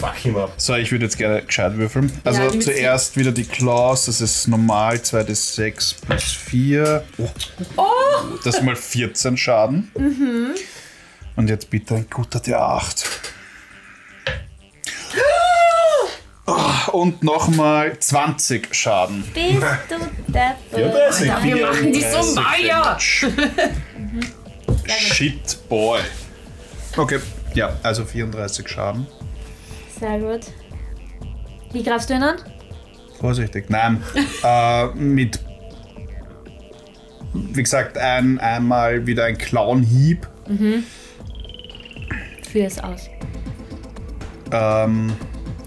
Fuck him up. So, ich würde jetzt gerne gescheit würfeln. Also Ja, zuerst wieder die Claws, das ist normal, 2d6 plus 4. Oh. Das ist mal 14 Schaden. Und jetzt bitte ein guter D8. Oh, Und nochmal 20 Schaden. Bist du deppert? 34. Wir machen die so 34 Meier. Shit, boy. Okay, ja, also 34 Schaden. Sehr gut. Wie greifst du ihn an? Vorsichtig, nein. äh, mit, wie gesagt, ein, einmal wieder ein Clownhieb. Führ es aus. Ähm,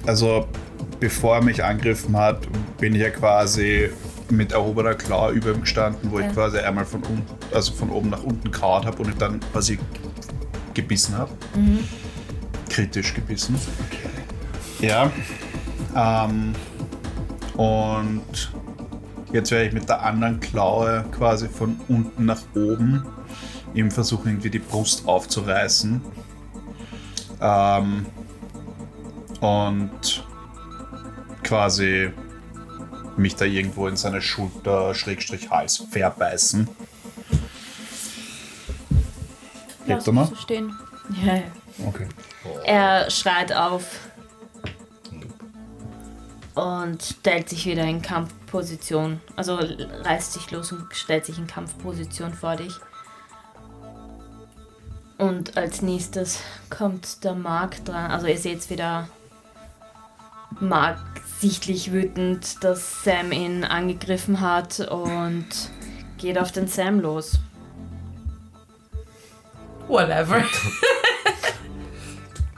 also, bevor er mich angegriffen hat, bin ich ja quasi mit erhobener Klaue über ihm gestanden, wo Ja. ich quasi einmal von unten, also von oben nach unten kaut habe und ich dann quasi gebissen habe. Kritisch gebissen. Ja. Ähm, und jetzt werde ich mit der anderen Klaue quasi von unten nach oben ihm versuchen, irgendwie die Brust aufzureißen. Ähm, und quasi mich da irgendwo in seine Schulter, Schrägstrich Hals verbeißen. Hebt er mal? so stehen. Ja, ja. Okay. Er schreit auf und stellt sich wieder in Kampfposition. Also reißt sich los und stellt sich in Kampfposition vor dich. Und als nächstes kommt der Mark dran. Also ihr seht wieder Mark sichtlich wütend, dass Sam ihn angegriffen hat und geht auf den Sam los. Whatever.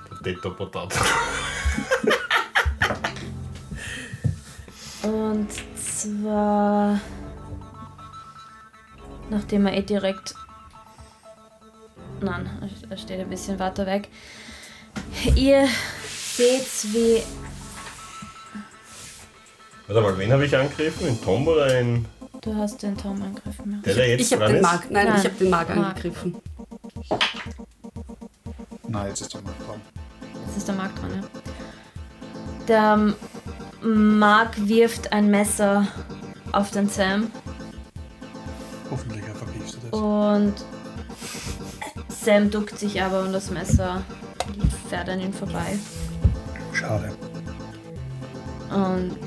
Potato, Potato. Und zwar, nachdem er eh direkt. Nein, er steht ein bisschen weiter weg. Ihr seht, wie. Warte mal, wen habe ich angegriffen? In Tom oder in Du hast den Tom angegriffen. der, der jetzt Ich habe dran den ist? Mark, nein, Nein. ich habe den Mark Mark. angegriffen. Na, jetzt ist er mal dran. Jetzt ist der Mark dran, ja. Der Mark wirft ein Messer auf den Sam Hoffentlich vergisst du das. und Sam duckt sich aber und das Messer fährt an ihn vorbei. Schade. Und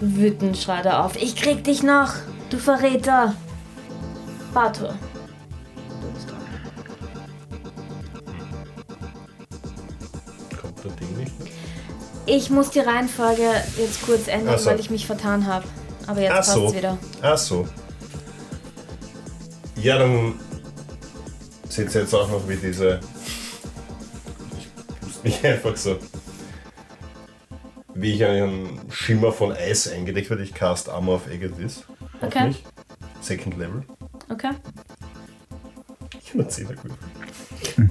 wütend schreit er auf. Ich krieg dich noch, du Verräter! Bator. Du bist dran. Kommt der Ding nicht? Ich muss die Reihenfolge jetzt kurz ändern, Ach so. weil ich mich vertan habe. Aber jetzt Ach passt's so. wieder. Ach so. Ja, dann seht ihr jetzt auch noch wie diese. Ich mich einfach so. Wie ich einen Schimmer von Eis eingedeckt werde. Ich cast Armor of Aegis. Auf Okay. mich. Second Level. Okay? Ich habe einen 10er gewürfelt.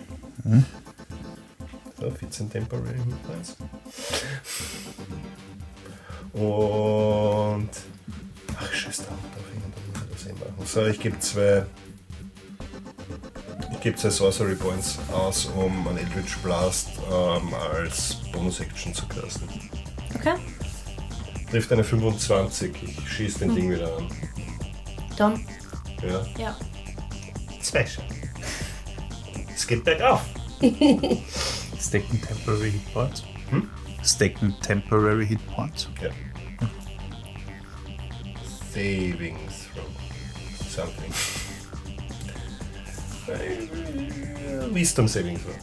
So, 14 Temporary Hit. Und. Ach, scheiße, da darf ich das eh machen. So, ich gebe zwei. Ich gebe zwei Sorcery Points aus, um einen Eldritch Blast ähm, als Bonus-Action zu casten. Okay? Trifft eine 25, ich schieße den Ding wieder an. Tom? Ja. Ja. Schaden. Es geht bergauf. Stacken Temporary Hit Points. Stacken Temporary Hit Points. Ja. Saving throw. Something. Äh, Wisdom saving throw.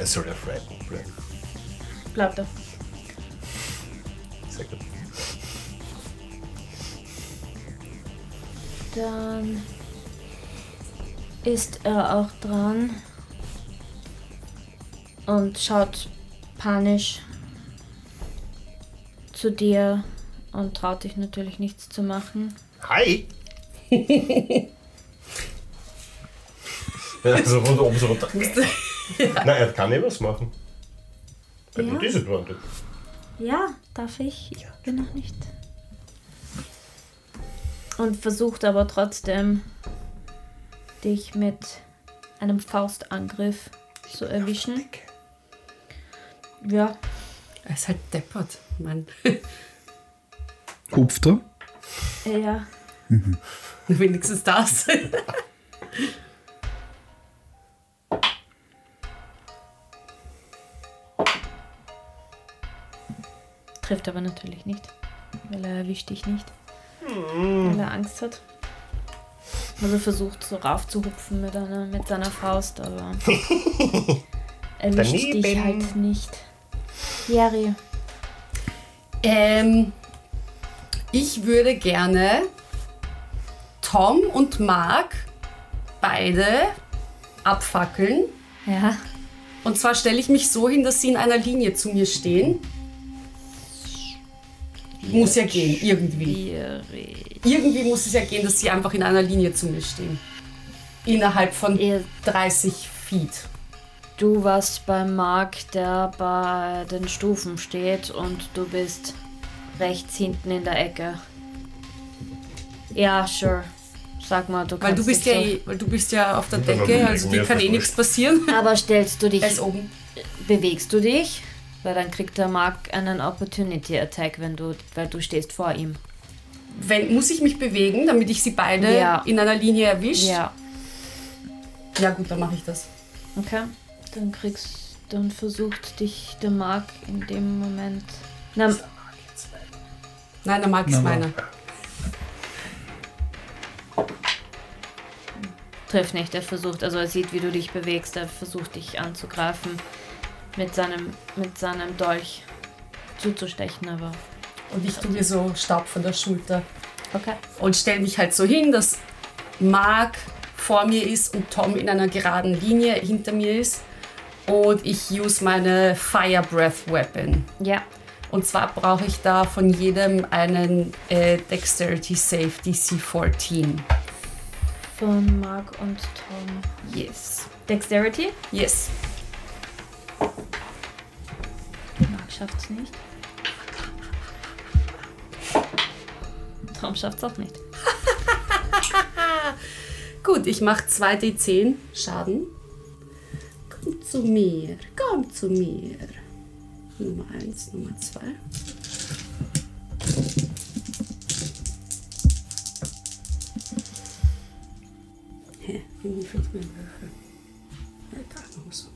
A frightened breath. Bleibt er. Sehr gut. Dann ist er auch dran und schaut panisch zu dir und traut dich natürlich nichts zu machen. Hi! Ja, so runter, oben so runter. Nein, er kann eh was machen. Er hat Ja. nur Disadvantage. Ja, darf ich? Ich bin noch nicht. und versucht aber trotzdem, dich mit einem Faustangriff zu erwischen. Ja, Er ist halt deppert, Mann. Hupft er? ja. Wenigstens das. Trifft aber natürlich nicht, weil er erwischt dich nicht. Weil er Angst hat. Also versucht so raufzuhupfen mit, einer, mit seiner Faust, aber erwischt dich Daneben. halt nicht. Jerry, ähm, ich würde gerne Tom und Mark beide abfackeln. ja, Und zwar stelle ich mich so hin, dass sie in einer Linie zu mir stehen. Muss ja gehen, irgendwie. schwierig. Irgendwie muss es ja gehen, dass sie einfach in einer Linie zu mir stehen. Innerhalb von Ihr- 30 Feet. Du warst beim Mark, der bei den Stufen steht und du bist rechts hinten in der Ecke. Ja, sure. Sag mal, du Weil du bist ja, so- eh, weil du bist ja auf der Decke, also dir kann eh nichts passieren. Aber stellst du dich, bewegst du dich? Weil dann kriegt der Mark einen Opportunity Attack, wenn du, weil du stehst vor ihm. Wenn, muss ich mich bewegen, damit ich sie beide Ja. in einer Linie erwische? Ja. Ja gut, dann mache ich das. Okay. Dann kriegst, dann versucht dich der Mark in dem Moment. Na, Nein, der Mark ist meiner. Trifft nicht. Er versucht, also er sieht, wie du dich bewegst. Er versucht dich anzugreifen mit seinem, mit seinem Dolch zuzustechen, aber Und ich tue mir so Staub von der Schulter. okay. Und stelle mich halt so hin, dass Mark vor mir ist und Tom in einer geraden Linie hinter mir ist. Und ich use meine Fire Breath Weapon. Ja. Und zwar brauche ich da von jedem einen äh, Dexterity Save DC 14. Von Mark und Tom. Yes. Dexterity? Yes. Mark schafft's nicht. Tom schafft's auch nicht. Gut, ich mache 2d10 Schaden. Komm zu mir, komm zu mir. Nummer 1, Nummer 2. wir so.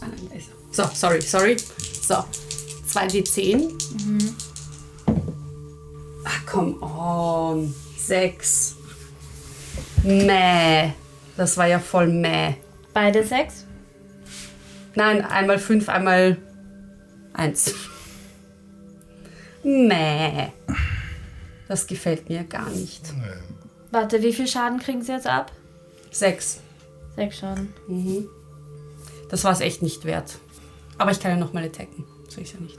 Ah, nein, da ist er. So, sorry, sorry. So, 2d10. Ach, come on. Sechs. Mäh. Das war ja voll mäh. Beide sechs? Nein, einmal fünf, einmal eins. Mäh. Das gefällt mir gar nicht. Warte, wie viel Schaden kriegen sie jetzt ab? Sechs. Sechs Schaden. Das war es echt nicht wert. Aber ich kann ja nochmal attacken. So ist ja nicht.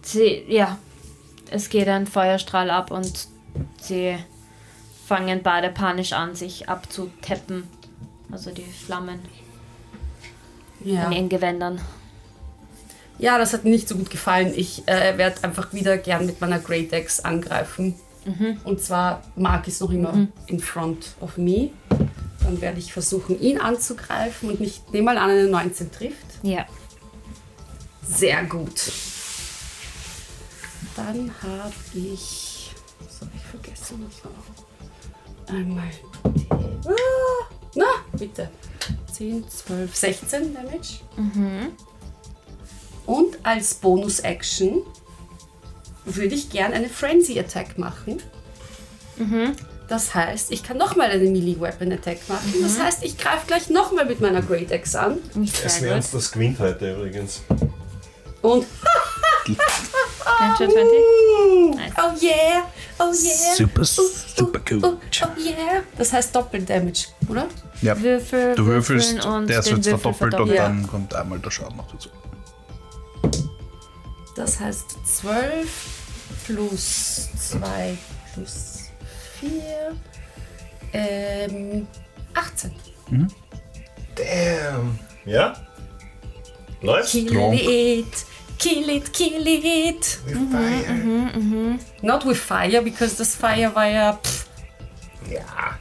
Sie, ja. Es geht ein Feuerstrahl ab und sie fangen beide panisch an, sich abzuteppen. Also die Flammen Ja. an ihren Gewändern. Ja, das hat mir nicht so gut gefallen. Ich äh, werde einfach wieder gern mit meiner Great Axe angreifen. Und zwar, Mark ist noch immer in front of me. Dann werde ich versuchen, ihn anzugreifen und nicht nehme mal an, eine 19 trifft. Ja. Sehr gut. Dann habe ich. Was habe ich vergessen? Einmal die. Ah, na, bitte. 10, 12, 16 Damage. Und als Bonus-Action würde ich gern eine Frenzy-Attack machen. Das heißt, ich kann nochmal eine Melee-Weapon-Attack machen. Das heißt, ich greife gleich nochmal mit meiner Great Axe an. Es wäre uns das gewinnt heute übrigens. Und. Natural 20. Nice. Oh yeah! Oh yeah! Super, Uh, super uh, cool. uh, oh yeah! Das heißt Doppel-Damage, oder? Ja. Würfel, Du würfelst, und der ist jetzt Würfel verdoppelt und dann kommt einmal der Schaden noch dazu. Das heißt 12 plus 2 plus 4. Ähm, 18. Damn. Ja? Läuft? Kill Strong. it! kill it, kill it. With fire. Not with fire, because das Fire war ja. Pff, Ja.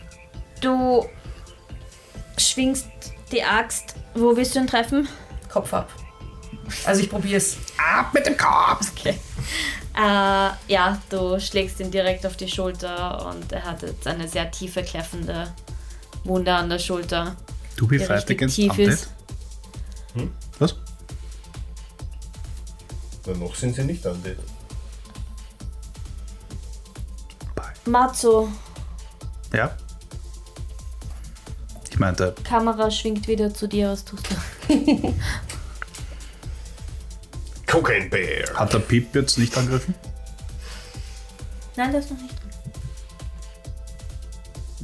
Du schwingst die Axt. Wo willst du ihn treffen? Kopf ab. Also ich probier's. Ab mit dem Kopf! Okay. Äh, ja, du schlägst ihn direkt auf die Schulter und er hat jetzt eine sehr tiefe, kläffende Wunde an der Schulter. Du be fight against tief ist. Was? Na, noch sind sie nicht undead. Matzo, Ja? Ich meinte, Kamera schwingt wieder zu dir, was tust du? Cocaine Bear. hat der Piep jetzt nicht angegriffen? Nein, das ist noch nicht drin.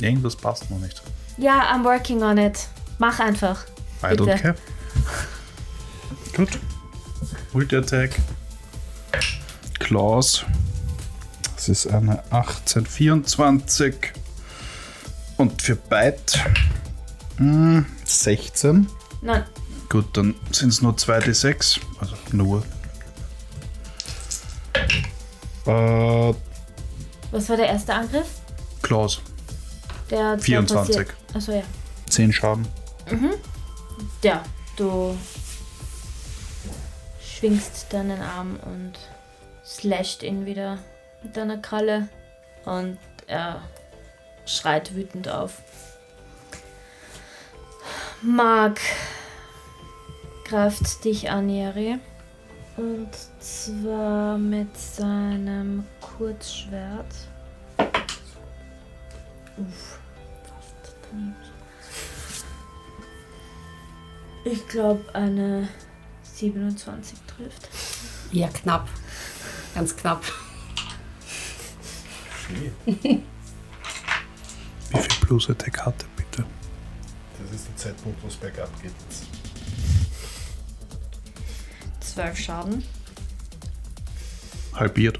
Irgendwas passt noch nicht. Ja, I'm working on it. Mach einfach. I Bitte. don't care. Gut. Multi-Attack. Claws. Das ist eine 1824. Und für Bite hm, 16. Nein, Gut, dann sind es nur 2d6. Also nur. Äh, was war der erste Angriff? Claws. Der 24. Achso, ja. 10 Schaden. Ja, du schwingst deinen Arm und slasht ihn wieder mit deiner Kralle und er schreit wütend auf. Mark greift dich an, Yeri. Und zwar mit seinem Kurzschwert. Uff. Ich glaube, eine 27 trifft. Ja, knapp. Ganz knapp. Wie viel Plus-Attack hat er bitte? Das ist der Zeitpunkt, wo es bergab geht. 12 Schaden. Halbiert.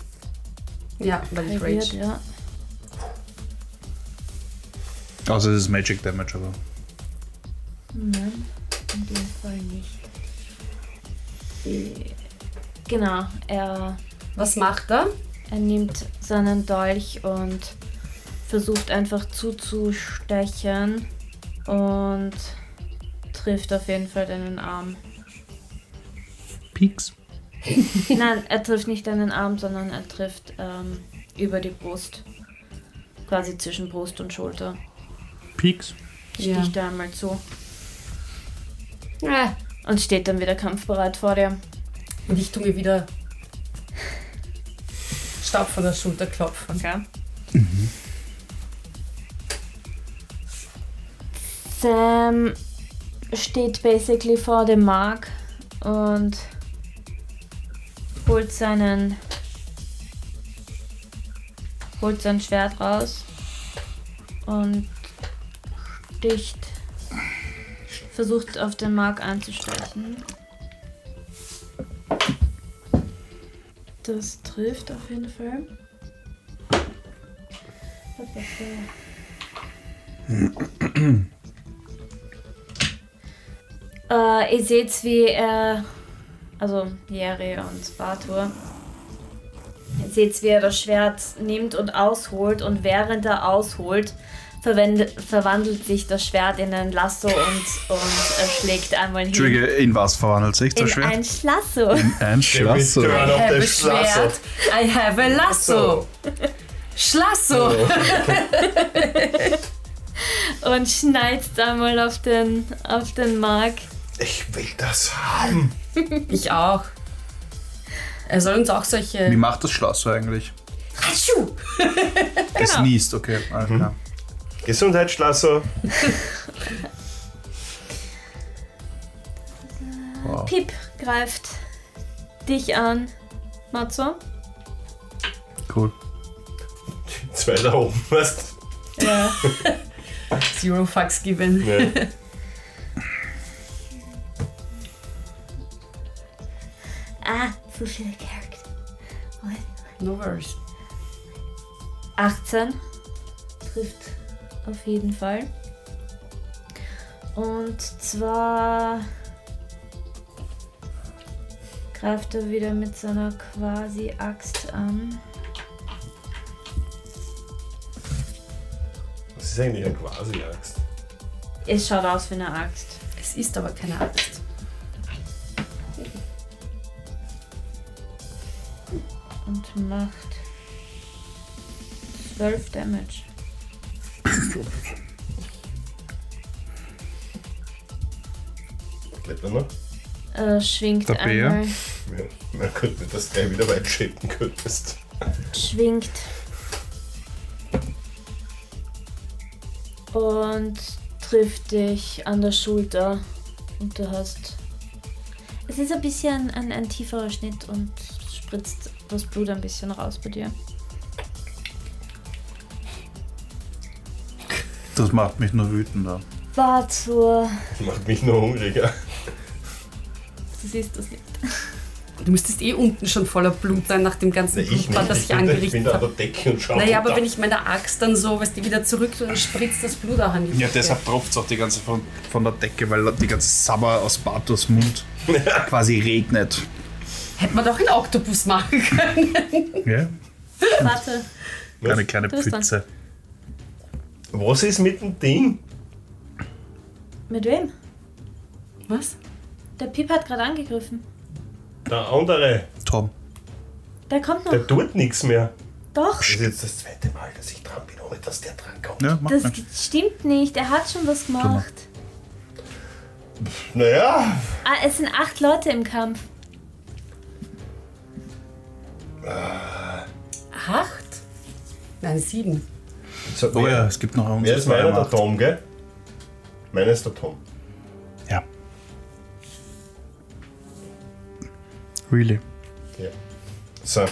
Ja, weil ich Halbiert, Rage. ja. Also es ist Magic Damage, aber. Nein, in dem Fall nicht. Genau, er, Was macht er? er nimmt seinen Dolch und versucht einfach zuzustechen und trifft auf jeden Fall deinen Arm. Peaks. Nein, er trifft nicht deinen Arm, sondern er trifft ähm, über die Brust. Quasi zwischen Brust und Schulter. Peaks. Ja. Sticht er einmal zu Äh, und steht dann wieder kampfbereit vor dir. Und ich tue mir wieder Staub von der Schulter klopfen. Okay. Sam steht basically vor dem Mark und holt seinen holt sein Schwert raus und sticht versucht auf den Mark einzustechen. Das trifft auf jeden Fall. Äh, ihr seht, wie er, also Jerry und Bartur, ihr seht, wie er das Schwert nimmt und ausholt und während er ausholt, verwandelt sich das Schwert in ein Lasso und, und er schlägt einmal hin. Entschuldige, in was verwandelt sich das In Schwert? ein Schlasso. Ein Schlasso. I have a Schwert. I have a Lasso. Schlasso. Und schneidet einmal auf den, auf den Mark. Ich will das haben. Ich auch. Er soll uns auch Wie solche. macht das Schlasso eigentlich? Hatschu! Es Genau. niest, okay. Alles klar. Gesundheitsschlosser. Wow. Pip greift dich an. Matzo? Cool. Zwei da oben, weißt Ja. Zero fucks given. du? Ja. Ah, so viele Charakter. No worries. 18 trifft auf jeden Fall. Und zwar greift er wieder mit seiner quasi Axt an. Das ist eigentlich eine Quasi-Axt. Es schaut aus wie eine Axt. Es ist aber keine Axt. Macht 12 Damage. Bleibt er noch? Äh, schwingt Der Bär. einmal. Ja, man könnte das gleich wieder weit schicken könntest. schwingt und trifft dich an der Schulter und du hast es ist ein bisschen ein, ein tieferer Schnitt und spritzt das Blut ein bisschen raus bei dir. Das macht mich nur wütender. Bartur, Das macht mich nur hungriger. du siehst das nicht. Du müsstest eh unten schon voller Blut sein nach dem ganzen Nee, ich Blutbad, das Ich ich bin, da, ich bin angerichtet da an habe. der Decke und schaue Naja, aber runter. wenn ich meine Axt dann so, weißt du, wieder zurück dann spritzt das Blut auch an die Ja, deshalb tropft es auch die ganze von, von der Decke, weil die ganze Sabber aus Bartos Mund quasi regnet. Hätte man doch einen Oktopus machen können. Ja? Warte, Eine kleine Du bist dran. Pfütze. Was ist mit dem Ding? mit wem? Was? Der Pip hat gerade angegriffen. Der andere, Tom. Der kommt noch. der tut nichts mehr. Doch, Das ist jetzt das zweite Mal, dass ich dran bin, ohne dass der dran kommt. Ja, mach das mal. stimmt nicht. Er hat schon was gemacht. Naja, Ah, es sind acht Leute im Kampf. Acht? Nein, sieben. so, Oh ja, es gibt noch einen wer ist meiner? Der. Tom, gell? Meiner ist der Tom. Ja. Really? Ja. So.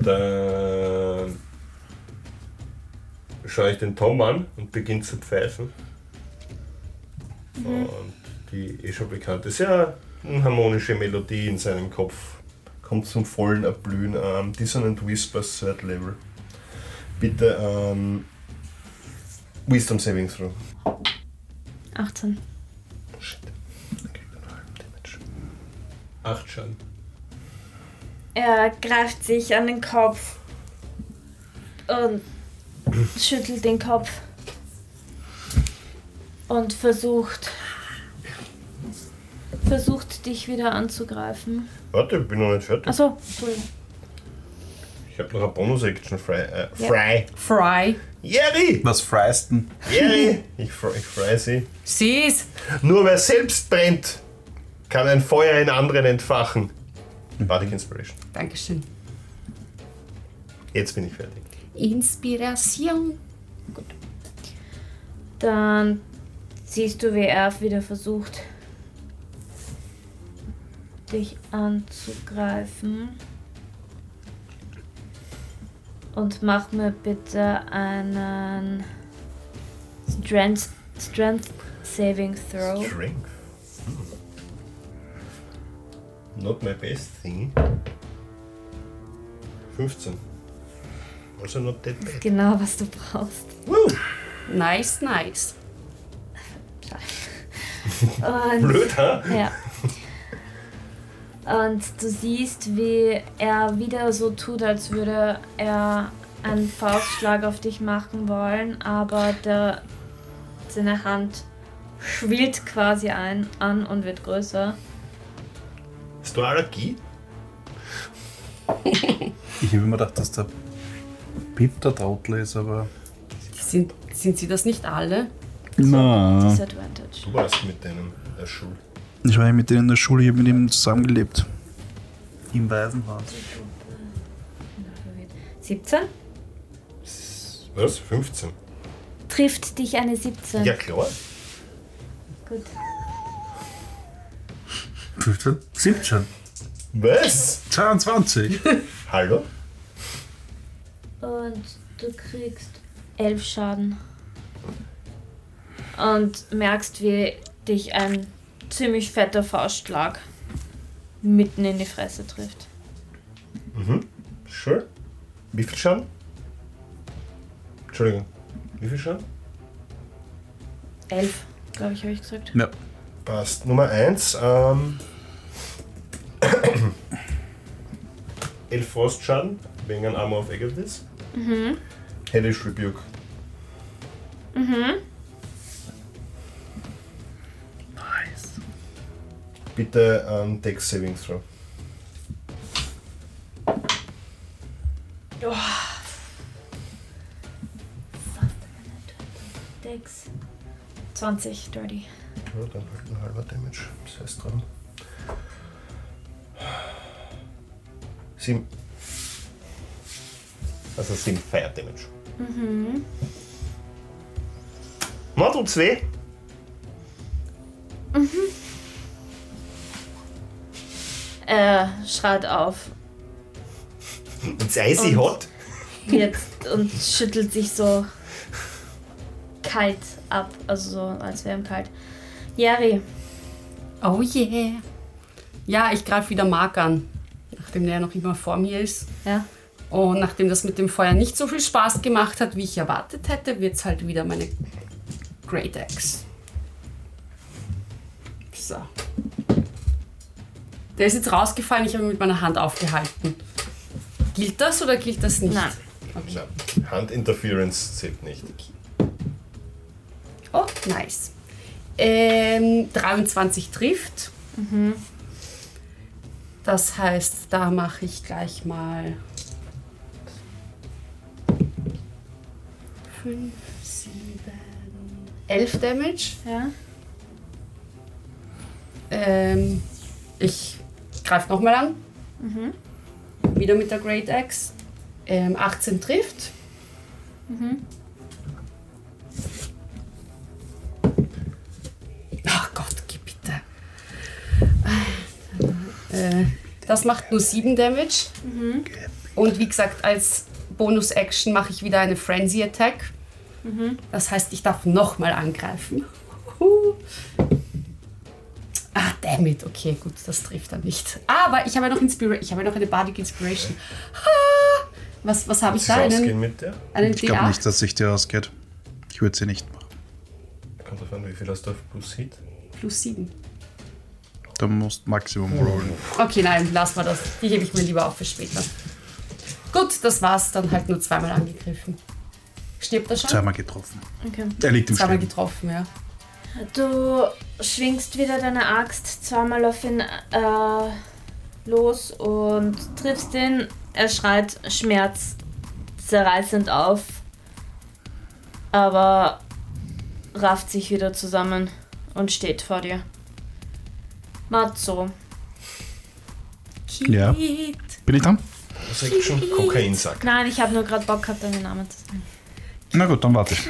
Dann schaue ich den Tom an und beginne zu pfeifen. Und die eh schon bekannt ist ja harmonische Melodie in seinem Kopf. Kommt zum vollen Erblühen. Ähm, Dissonant Whispers, Third Level. Bitte ähm, Wisdom Saving Throw. 18. Shit. Kriegt noch halben Damage. Acht Schaden. Er greift sich an den Kopf und schüttelt den Kopf und versucht versucht dich wieder anzugreifen. Warte, ich bin noch nicht fertig. Achso, Entschuldigung. Ich habe noch eine Bonus-Action frei. Äh, frei. Fry. Jerry! Was freisten? Jerry! Ich, fre- ich frei sie. Sieh's. Nur wer selbst brennt, kann ein Feuer in anderen entfachen. Bardic Inspiration. Dankeschön. Jetzt bin ich fertig. Inspiration. Dann siehst du, wie er wieder versucht, dich anzugreifen. Und mach mir bitte einen Strength, Strength Saving Throw. Strength. Hm. Not my best thing. 15. Also not that bad. Genau, was du brauchst. Woo! Nice, nice. Und Blöd, ha? Ja. Und du siehst, wie er wieder so tut, als würde er einen Faustschlag auf dich machen wollen, aber der, seine Hand schwillt quasi ein, an und wird größer. Hast du Allergie? Ich habe immer gedacht, dass der Pip der Trottel ist, aber. Sind, sind sie das nicht alle? Na. Disadvantage. Du warst mit deinem der Schule. Ich war ja mit denen in der Schule, ich habe mit ihm zusammengelebt. Im Waisenhaus. 17? Was? 15? Trifft dich eine 17? Ja, klar. Gut. 15? 17? Was? 22? Hallo? Und du kriegst 11 Schaden. Und merkst, wie dich ein ziemlich fetter Faustschlag mitten in die Fresse trifft. Mhm. Sure. Wie viel Schaden? Entschuldigung. Wie viel Schaden? 11, glaube ich, habe ich gesagt. ja. Passt. Nummer 1. Ähm, 11 Frostschaden wegen einem Armor of Egotis. Mhm. Hellish Rebuke. Nice. Bitte ein Dex Saving Throw. Dex. 20, dirty. Ja, dann halt ein halber Damage. Das heißt dran. 7. Also 7 Fire Damage. Mhm. Na, tut's weh? Er schreit auf. It's icy Und- hot. Jetzt und schüttelt sich so kalt ab. Also so, als wäre ihm kalt. Jerry. Oh yeah. Ja, ich greife wieder Mark an, nachdem der ja noch immer vor mir ist. Ja. Und nachdem das mit dem Feuer nicht so viel Spaß gemacht hat, wie ich erwartet hätte, wird es halt wieder meine Great Axe. So. Der ist jetzt rausgefallen, ich habe ihn mit meiner Hand aufgehalten. Gilt das oder gilt das nicht? Nein. Okay. Nein, Hand Interference zählt nicht. Oh, nice. Ähm, 23 trifft. Das heißt, da mache ich gleich mal 5, 7, 11 Damage. Ja. Ähm, ich greife nochmal an. Wieder mit der Great Axe. Ähm, 18 trifft. Ach Gott, geh bitte. Äh, das macht nur 7 Damage. Und wie gesagt, als Bonus-Action mache ich wieder eine Frenzy Attack. Das heißt, ich darf nochmal angreifen. Ah, damn it. Okay, gut, das trifft er nicht. Aber ich habe ja noch, Inspira ich habe ja noch eine Bardic Inspiration. Was, was habe ich da? Einen, mit der? einen Ich glaube D8? nicht, dass sich dir ausgeht. Ich würde sie nicht machen. Kommt davon, wie viel hast du auf Plus Hit? Plus 7. Du musst Maximum rollen. Okay, nein, lass mal das. Die hebe ich mir lieber auf für später. Gut, das war's. Dann halt nur zweimal angegriffen. Stirbt er schon? Zweimal getroffen. Okay. Er liegt im Zweimal Sterben. getroffen, ja. Du schwingst wieder deine Axt zweimal auf ihn äh, los und triffst ihn. Er schreit schmerzzerreißend auf, aber rafft sich wieder zusammen und steht vor dir. Matzo. Ja. Kit. Bin ich dran? Was sag ich schon? Kokainsack. Nein, ich habe nur gerade Bock gehabt, deinen Namen zu sagen. Na gut, dann warte ich.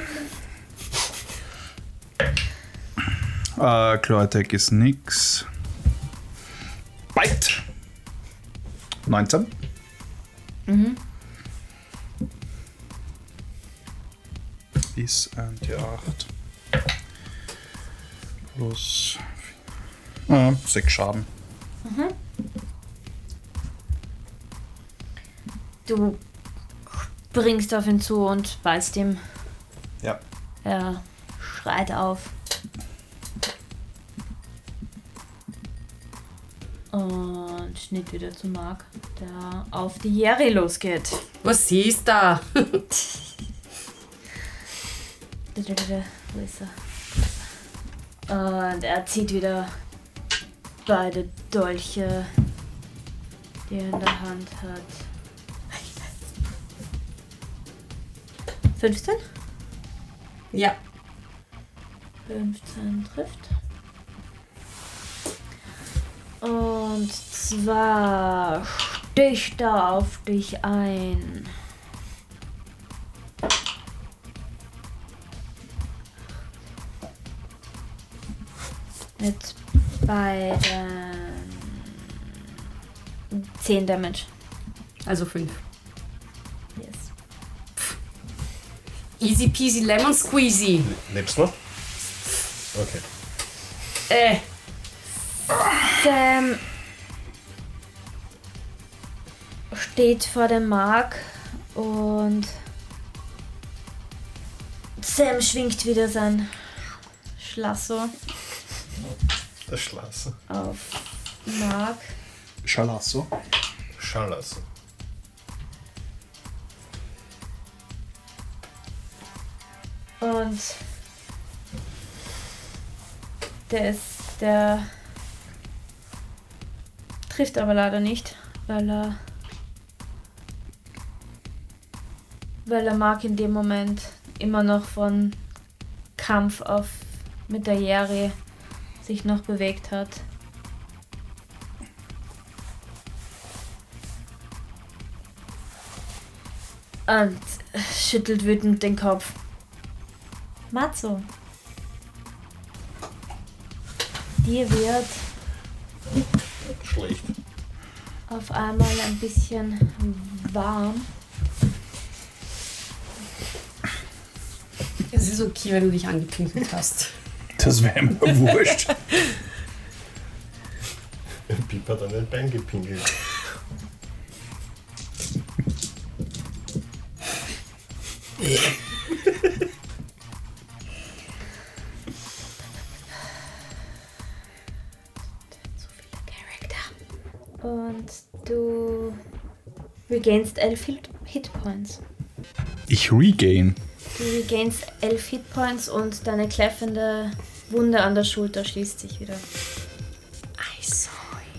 Äh, Claw Attack ist nix. Bite! 19. Ist ein D8. Plus. Ah, 6 Schaden. Du bringst auf ihn zu und beißt ihm. Ja. Er schreit auf. Und Schnitt wieder zu Mark, der auf die Jerry losgeht. Was siehst da? Wo ist er? Und er zieht wieder beide Dolche, die er in der Hand hat. 15? ja. 15 trifft. Und zwar sticht er auf dich ein. Mit beiden 10 Damage. Also 5. Yes. Easy peasy lemon squeezy. Lebst du noch? Okay. Äh, Sam steht vor dem Mark und Sam schwingt wieder sein Schlasso. Der Schlasse. auf Mark. Schalasso. Schalasse. Und der ist, der trifft aber leider nicht, weil er, weil er Mark in dem Moment immer noch von Kampf auf mit der Jerry sich noch bewegt hat. Und schüttelt wütend den Kopf. Matzo. Dir wird. Auf einmal ein bisschen warm. Es ist okay, wenn du dich angepinkelt hast. Das wäre mir wurscht. Piep hat an den Bein gepinkelt. Regainst elf Hit Hitpoints. Ich regain. Du regainst elf Hitpoints und deine kläffende Wunde an der Schulter schließt sich wieder.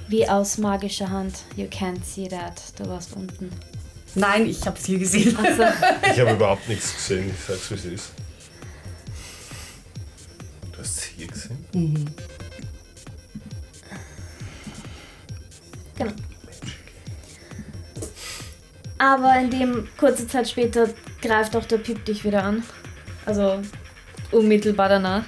Wie aus magischer Hand. You can't see that. Du warst unten. Nein, ich habe es hier gesehen. Also, Ich habe überhaupt nichts gesehen, ich sag's wie es ist. Du hast es hier gesehen? genau. Aber in dem kurze Zeit später greift auch der Pip dich wieder an. Also unmittelbar danach.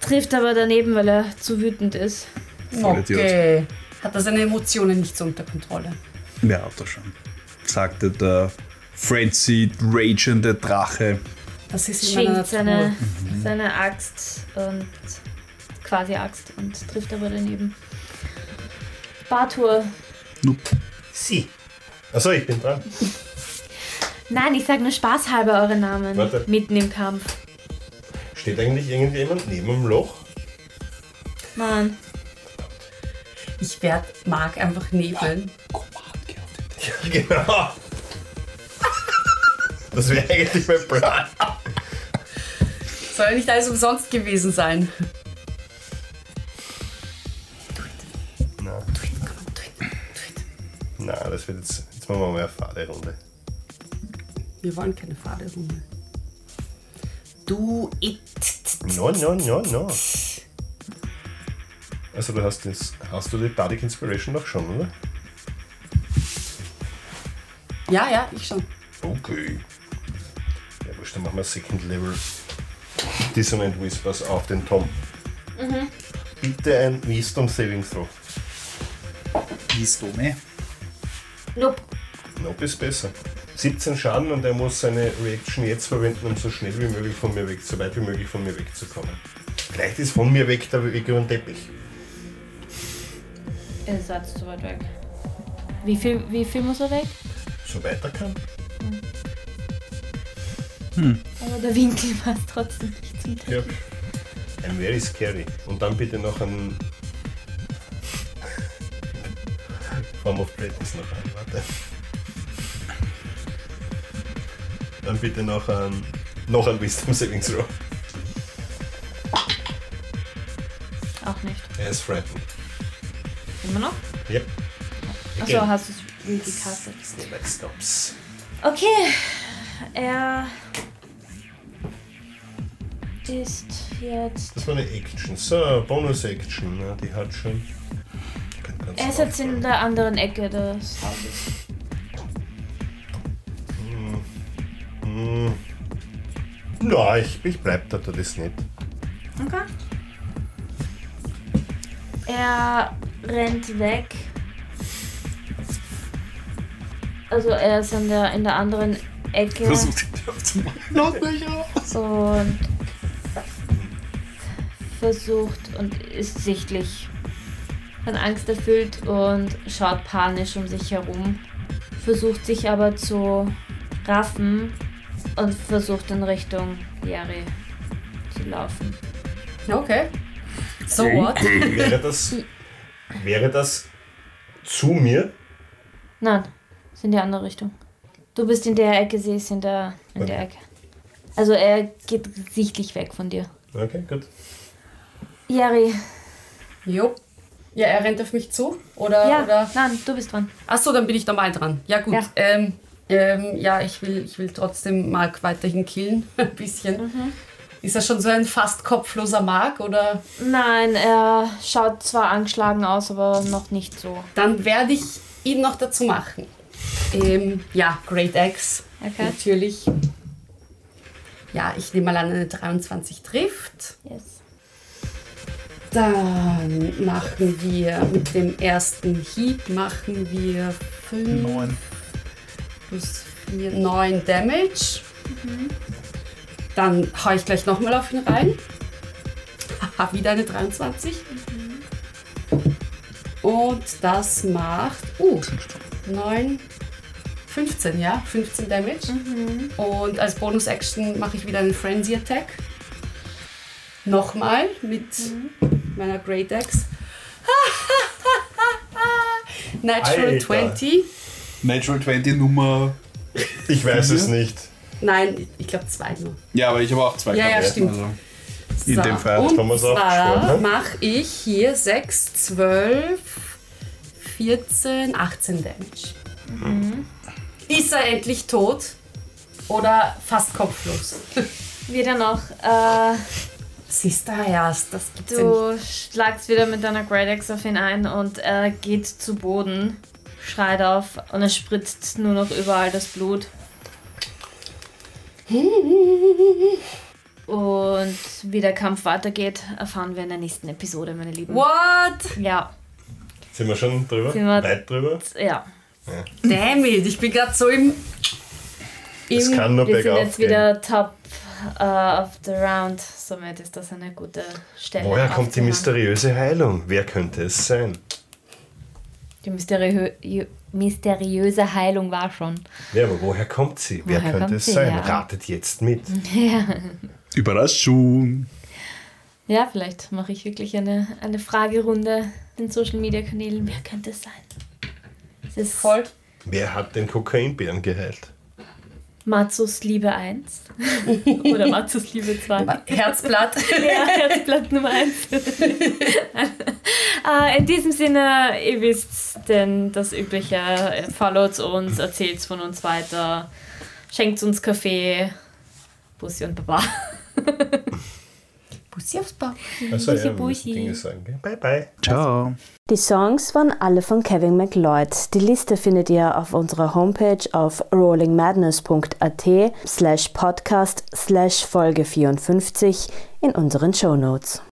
Trifft aber daneben, weil er zu wütend ist. Voll Idiot. Okay. Hat er seine Emotionen nicht so unter Kontrolle? Ja, hat er schon. Sagte der frenzied, ragende Drache. Das ist Schwingt seine, seine Axt und quasi Axt und trifft aber daneben. Bartur. Sie. Achso, ich bin dran. Nein, ich sag nur spaßhalber eure Namen. Warte. Mitten im Kampf. Steht eigentlich irgendjemand neben dem Loch? Mann. Ich werde Mark einfach nebeln. Ja, genau. Das wäre eigentlich mein Plan. Soll ja nicht alles umsonst gewesen sein. Na, das wird jetzt. Jetzt machen wir mal eine Fahrerunde. Wir wollen keine Fahrerunde. Du it. No, no, no, no. Also du hast, das, hast du die Bardic Inspiration noch schon, oder? Ja, ja, ich schon. Okay. Ja, wurscht, dann machen wir Second Level Dissonant Whispers auf den Tom. Bitte ein Wisdom Saving Throw. Wisdome. Nope. Nope ist besser. 17 Schaden und er muss seine Reaction jetzt verwenden, um so schnell wie möglich von mir weg, so weit wie möglich von mir wegzukommen. Vielleicht ist von mir weg der Weg über den Teppich. Ihr seid zu weit weg. Wie viel, wie viel muss er weg? So weiter kann. Aber der Winkel passt trotzdem nicht zum Teppich. Ja. Ein very scary. Und dann bitte noch ein Form of Greatness noch ein, warte. Dann bitte noch ein noch ein Wisdom Saving Throw. Auch nicht. Er ist frightened. Immer noch? Yep. Achso, hast du es recastet. Never stops. Okay. Er ist jetzt. Das war eine Action. So, Bonus-Action. Ja, die hat schon. Er ist jetzt in der anderen Ecke des Hauses. Hm. Na, ich, ich bleib da, das ist nicht. Okay. Er rennt weg. Also er ist in der, in der anderen Ecke Versucht Tür aufzumachen. Lass mich raus. und versucht und ist sichtlich von Angst erfüllt und schaut panisch um sich herum. Versucht sich aber zu raffen und versucht in Richtung Jerry zu laufen. Okay. So what? Wäre das, wäre das zu mir? Nein, ist in die andere Richtung. Du bist in der Ecke, sie ist in der, in der. Ecke. Also er geht sichtlich weg von dir. Okay, gut. Jerry, Jo. Ja, er rennt auf mich zu? Oder? ja, oder? nein, du bist dran. Achso, dann bin ich normal dran. Ja, gut. Ja. Ähm, ähm, ja, ich will, ich will trotzdem Mark weiterhin killen. Ein bisschen. Mhm. Ist er schon so ein fast kopfloser Mark? Oder? Nein, er schaut zwar angeschlagen aus, aber noch nicht so. Dann werde ich ihn noch dazu machen. Ähm, ja, Great Axe. Okay. Natürlich. Ja, ich nehme mal an, eine 23 trifft. Yes. Dann machen wir mit dem ersten Hieb machen wir 5 Neun. plus 4, 9 Damage. Dann hau ich gleich nochmal auf ihn rein. Haha, wieder eine 23. Und das macht uh, 9, 15, ja, 15 Damage. Und als Bonus-Action mache ich wieder einen Frenzy-Attack. Nochmal mit meiner Great Axe. Natural Alter. 20. Natural 20 Nummer. Ich weiß es nicht. Nein, ich glaube zwei nur. Ja, aber ich habe auch zwei Ja, ja, stimmt. Also. In So, dem Fall Und kann man's auch sparen, mache ich hier 6, 12, 14, 18 Damage. Ist er endlich tot? Oder fast kopflos? Wieder noch. Äh, Siehst du, ja, das gibt's ja nicht. du schlagst wieder mit deiner Great Axe auf ihn ein und er geht zu Boden, schreit auf und es spritzt nur noch überall das Blut. Und wie der Kampf weitergeht, erfahren wir in der nächsten Episode, meine Lieben. What? Ja, Sind wir schon drüber? Sind wir- Weit drüber? ja. Damn it, ich bin gerade so im. Es im kann nur Wir sind bergauf jetzt gehen. wieder top äh, of the round. Somit ist das eine gute Stelle. Woher kommt die mysteriöse Heilung? Wer könnte es sein? Die mysteriö mysteriöse Heilung war schon. Ja, aber woher kommt sie? Wer Woher könnte kommt es sie, sein? ja. Ratet jetzt mit. Ja. Überraschung. Ja, vielleicht mache ich wirklich eine, eine Fragerunde in Social Media Kanälen. Wer könnte es sein? Es ist Voll. Wer hat den Kokainbären geheilt? Matsus Liebe 1 oder Matsus Liebe 2. Herzblatt. Ja, Herzblatt Nummer 1. äh, in diesem Sinne, ihr wisst denn das Übliche. Ihr Followt uns, erzählt von uns weiter, schenkt uns Kaffee. Bussi und Baba. Bussi aufs Bauch. Also, Bussi, ja, Bussi. Dinge sagen. Bye, bye. Ciao. Die Songs waren alle von Kevin MacLeod. Die Liste findet ihr auf unserer Homepage auf rollingmadness.at slash podcast slash Folge 54 in unseren Shownotes.